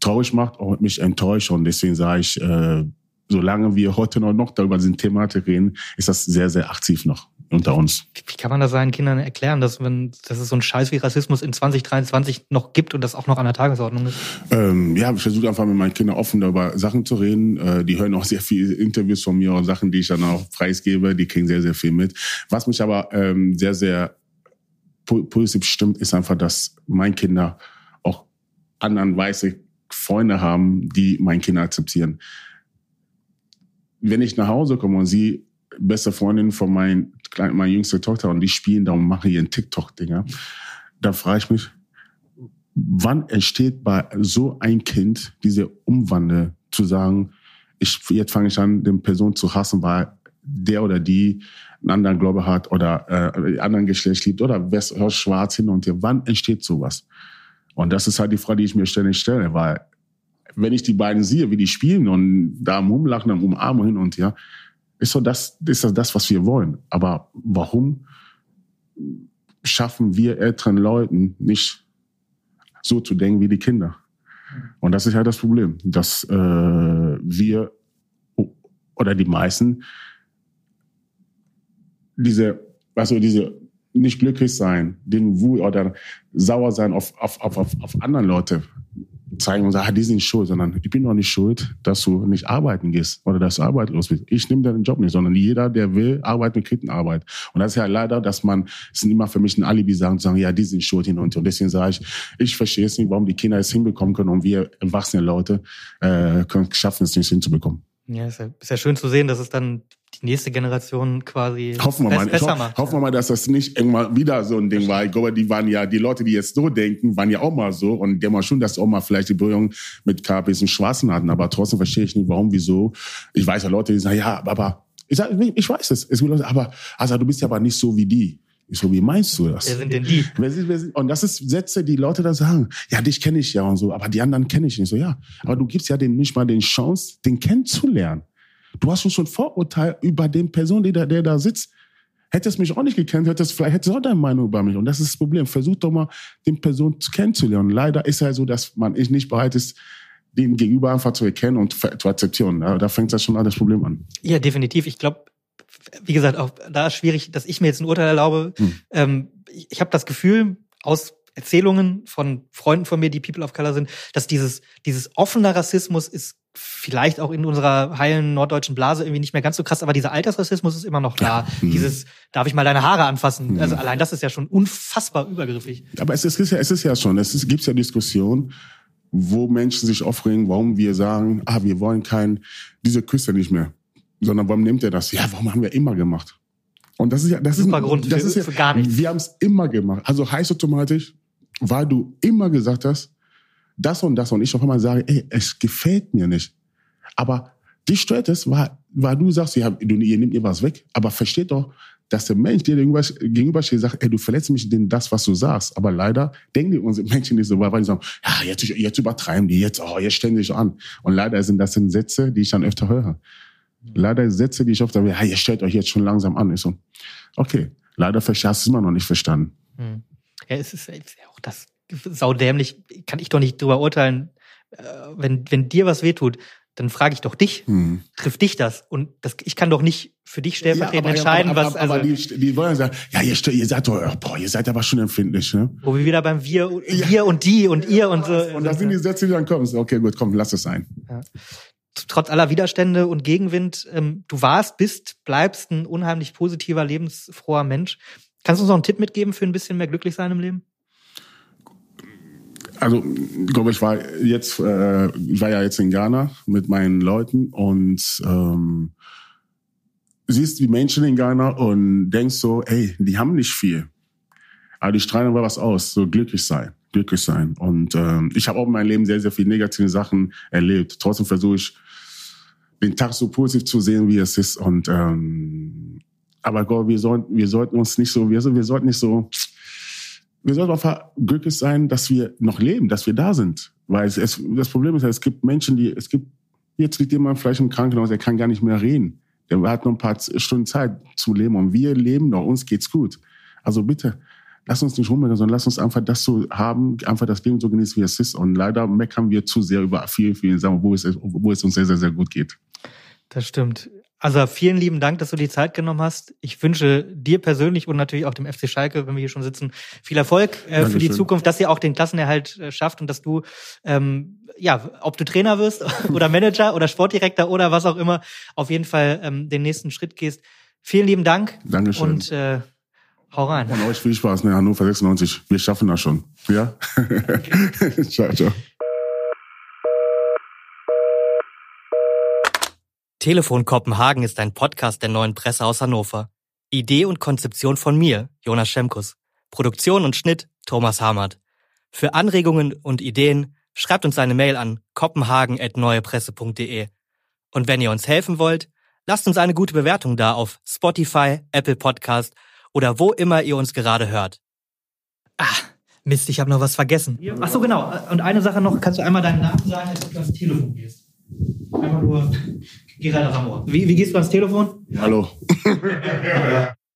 traurig macht und mich enttäuscht. Und deswegen sage ich, äh, solange wir heute noch, darüber sind, Thematik reden, ist das sehr, sehr aktiv noch unter uns. Wie kann man das seinen Kindern erklären, dass, wenn, dass es so ein Scheiß wie Rassismus in 2023 noch gibt und das auch noch an der Tagesordnung ist? Ähm, ja, ich versuche einfach mit meinen Kindern offen darüber Sachen zu reden. Äh, die hören auch sehr viele Interviews von mir und Sachen, die ich dann auch preisgebe. Die kriegen sehr, sehr viel mit. Was mich aber ähm, sehr, sehr positiv stimmt, ist einfach, dass meine Kinder auch anderen weiße Freunde haben, die meine Kinder akzeptieren wenn ich nach Hause komme und sie beste Freundin von meinen kleinen, meine jüngste Tochter und die spielen da und machen ihren TikTok-Dinger, da frage ich mich, wann entsteht bei so ein Kind diese Umwandel zu sagen, ich, jetzt fange ich an, den Person zu hassen, weil der oder die einen anderen Glaube hat oder äh, anderen Geschlecht liebt oder wer schwarz hin und her. Wann entsteht sowas? Und das ist halt die Frage, die ich mir ständig stelle, weil wenn ich die beiden sehe, wie die spielen und da am Rumlachen, am Umarmen hin und her, ist so das, ist das, das, was wir wollen. Aber warum schaffen wir älteren Leuten nicht so zu denken wie die Kinder? Und das ist halt das Problem, dass äh, wir oder die meisten diese, also diese nicht glücklich sein, den Wut oder sauer sein auf, auf, auf, auf, auf anderen Leute zeigen und sagen, die sind schuld, sondern ich bin doch nicht schuld, dass du nicht arbeiten gehst oder dass du arbeitslos bist. Ich nehme deinen Job nicht, sondern jeder, der will, arbeiten, kriegt eine Arbeit. Und das ist ja leider, dass man, es ist immer für mich ein Alibi sagen, zu sagen, ja, die sind schuld hin und her. Und deswegen sage ich, ich verstehe es nicht, warum die Kinder es hinbekommen können und wir erwachsene Leute äh, können, schaffen es nicht hinzubekommen. Ja, ist ja, ist ja schön zu sehen, dass es dann die nächste Generation quasi hoffen wir mal, besser macht. Hoffen wir mal, dass das nicht irgendwann wieder so ein Ding war. Ich glaube, die waren ja, die Leute, die jetzt so denken, waren ja auch mal so und die haben schon, dass auch mal vielleicht die Berührung mit KPs und Schwarzen hatten, aber trotzdem verstehe ich nicht, warum, wieso. Ich weiß ja Leute, die sagen, ja, aber ich, sag, ich weiß es. es aber also du bist ja aber nicht so wie die. Ich so, wie meinst du das? Wer sind denn die? Wer sind, wer sind, und das ist Sätze, die Leute da sagen. Ja, dich kenne ich ja und so, aber die anderen kenne ich nicht. So, ja, aber du gibst ja denen nicht mal den Chance, den kennenzulernen. Du hast schon Vorurteil über den Person, der, der da sitzt. Hättest mich auch nicht gekannt, hättest vielleicht hättest du auch deine Meinung über mich. Und das ist das Problem. Versuch doch mal, den Person kennenzulernen. Leider ist es ja so, dass man nicht bereit ist, den Gegenüber einfach zu erkennen und zu akzeptieren. Da, da fängt das schon an das Problem an. Ja, definitiv. Ich glaube, wie gesagt, auch da ist schwierig, dass ich mir jetzt ein Urteil erlaube. Hm. Ähm, ich ich habe das Gefühl, aus Erzählungen von Freunden von mir, die People of Color sind, dass dieses, dieses offener Rassismus ist vielleicht auch in unserer heilen norddeutschen Blase irgendwie nicht mehr ganz so krass, aber dieser Altersrassismus ist immer noch da. Ja. Mhm. Dieses, darf ich mal deine Haare anfassen? Mhm. Also allein das ist ja schon unfassbar übergriffig. Aber es ist, ja, es ist ja schon, es ist, gibt ja Diskussionen, wo Menschen sich aufregen, warum wir sagen, ah, wir wollen kein, diese Küste nicht mehr. Sondern warum nimmt er das? Ja, warum haben wir immer gemacht? Und das ist ja, das Super ist, Grund das für, ist ja, für gar nichts. Wir haben es immer gemacht. Also heißt automatisch, weil du immer gesagt hast, das und das und ich auf einmal sage, ey, es gefällt mir nicht. Aber dich stört es, weil, weil du sagst, ja, du, ihr nehmt ihr was weg. Aber versteht doch, dass der Mensch dir gegenüber, gegenübersteht, sagt, ey, du verletzt mich in das, was du sagst. Aber leider denken unsere Menschen nicht so, weil die sagen, ja, jetzt, jetzt übertreiben die, jetzt, oh, jetzt stellen die sich an. Und leider sind das sind Sätze, die ich dann öfter höre. Leider Sätze, die ich öfter höre, ja, ihr stellt euch jetzt schon langsam an. Ich so, okay, leider hast du es immer noch nicht verstanden. Hm. Ja, es ist auch das saudämlich, kann ich doch nicht drüber urteilen, äh, wenn, wenn dir was wehtut, dann frage ich doch dich, hm. trifft dich das? Und das, ich kann doch nicht für dich stellvertretend ja, entscheiden, aber, was. Also, aber die, die wollen sagen, ja, ihr, ihr seid doch, boah, ihr seid aber schon empfindlich, ne? Wo wir wieder beim Wir, wir ja. und die und ihr und so. Und das sind die Sätze, die dann kommen. Okay, gut, komm, lass es sein. Ja. trotz aller Widerstände und Gegenwind, ähm, du warst, bist, bleibst ein unheimlich positiver, lebensfroher Mensch. Kannst du uns noch einen Tipp mitgeben für ein bisschen mehr glücklich sein im Leben? Also, ich glaube, ich war jetzt, äh, ich war ja jetzt in Ghana mit meinen Leuten und ähm, siehst die Menschen in Ghana und denkst so, ey, die haben nicht viel. Aber die strahlen aber was aus, so glücklich sein, glücklich sein. Und ähm, ich habe auch in meinem Leben sehr, sehr viele negative Sachen erlebt. Trotzdem versuche ich, den Tag so positiv zu sehen, wie es ist. Und ähm, aber Gott, wir sollten, wir sollten uns nicht so, wir, wir sollten nicht so, wir sollten einfach glücklich sein, dass wir noch leben, dass wir da sind. Weil es, es, das Problem ist, es gibt Menschen, die, es gibt, jetzt liegt jemand vielleicht im Krankenhaus, der kann gar nicht mehr reden. Der hat noch ein paar Stunden Zeit zu leben und wir leben noch, uns geht's gut. Also bitte, lass uns nicht rummeckern, sondern lass uns einfach das so haben, einfach das Leben so genießen, wie es ist. Und leider meckern wir zu sehr über viele, viele Sachen, wo es, wo es uns sehr, sehr, sehr gut geht. Das stimmt. Also vielen lieben Dank, dass du die Zeit genommen hast. Ich wünsche dir persönlich und natürlich auch dem FC Schalke, wenn wir hier schon sitzen, viel Erfolg äh, für die Zukunft, dass ihr auch den Klassenerhalt äh, schafft und dass du, ähm, ja, ob du Trainer wirst oder Manager oder Sportdirektor oder was auch immer, auf jeden Fall ähm, den nächsten Schritt gehst. Vielen lieben Dank. Dankeschön. Und äh, hau rein. Und euch viel Spaß, ne? Hannover 96. Wir schaffen das schon. Ja? ciao, ciao. Telefon Kopenhagen ist ein Podcast der neuen Presse aus Hannover. Idee und Konzeption von mir, Jonas Schemkus. Produktion und Schnitt, Thomas Hamert. Für Anregungen und Ideen schreibt uns eine Mail an kopenhagen.neuepresse.de. Und wenn ihr uns helfen wollt, lasst uns eine gute Bewertung da auf Spotify, Apple Podcast oder wo immer ihr uns gerade hört. Ah, Mist, ich habe noch was vergessen. Ach so, genau. Und eine Sache noch, kannst du einmal deinen Namen sagen, als du ans Telefon gehst? Einfach nur Gerald Ramor. Wie, wie gehst du ans Telefon? Hallo.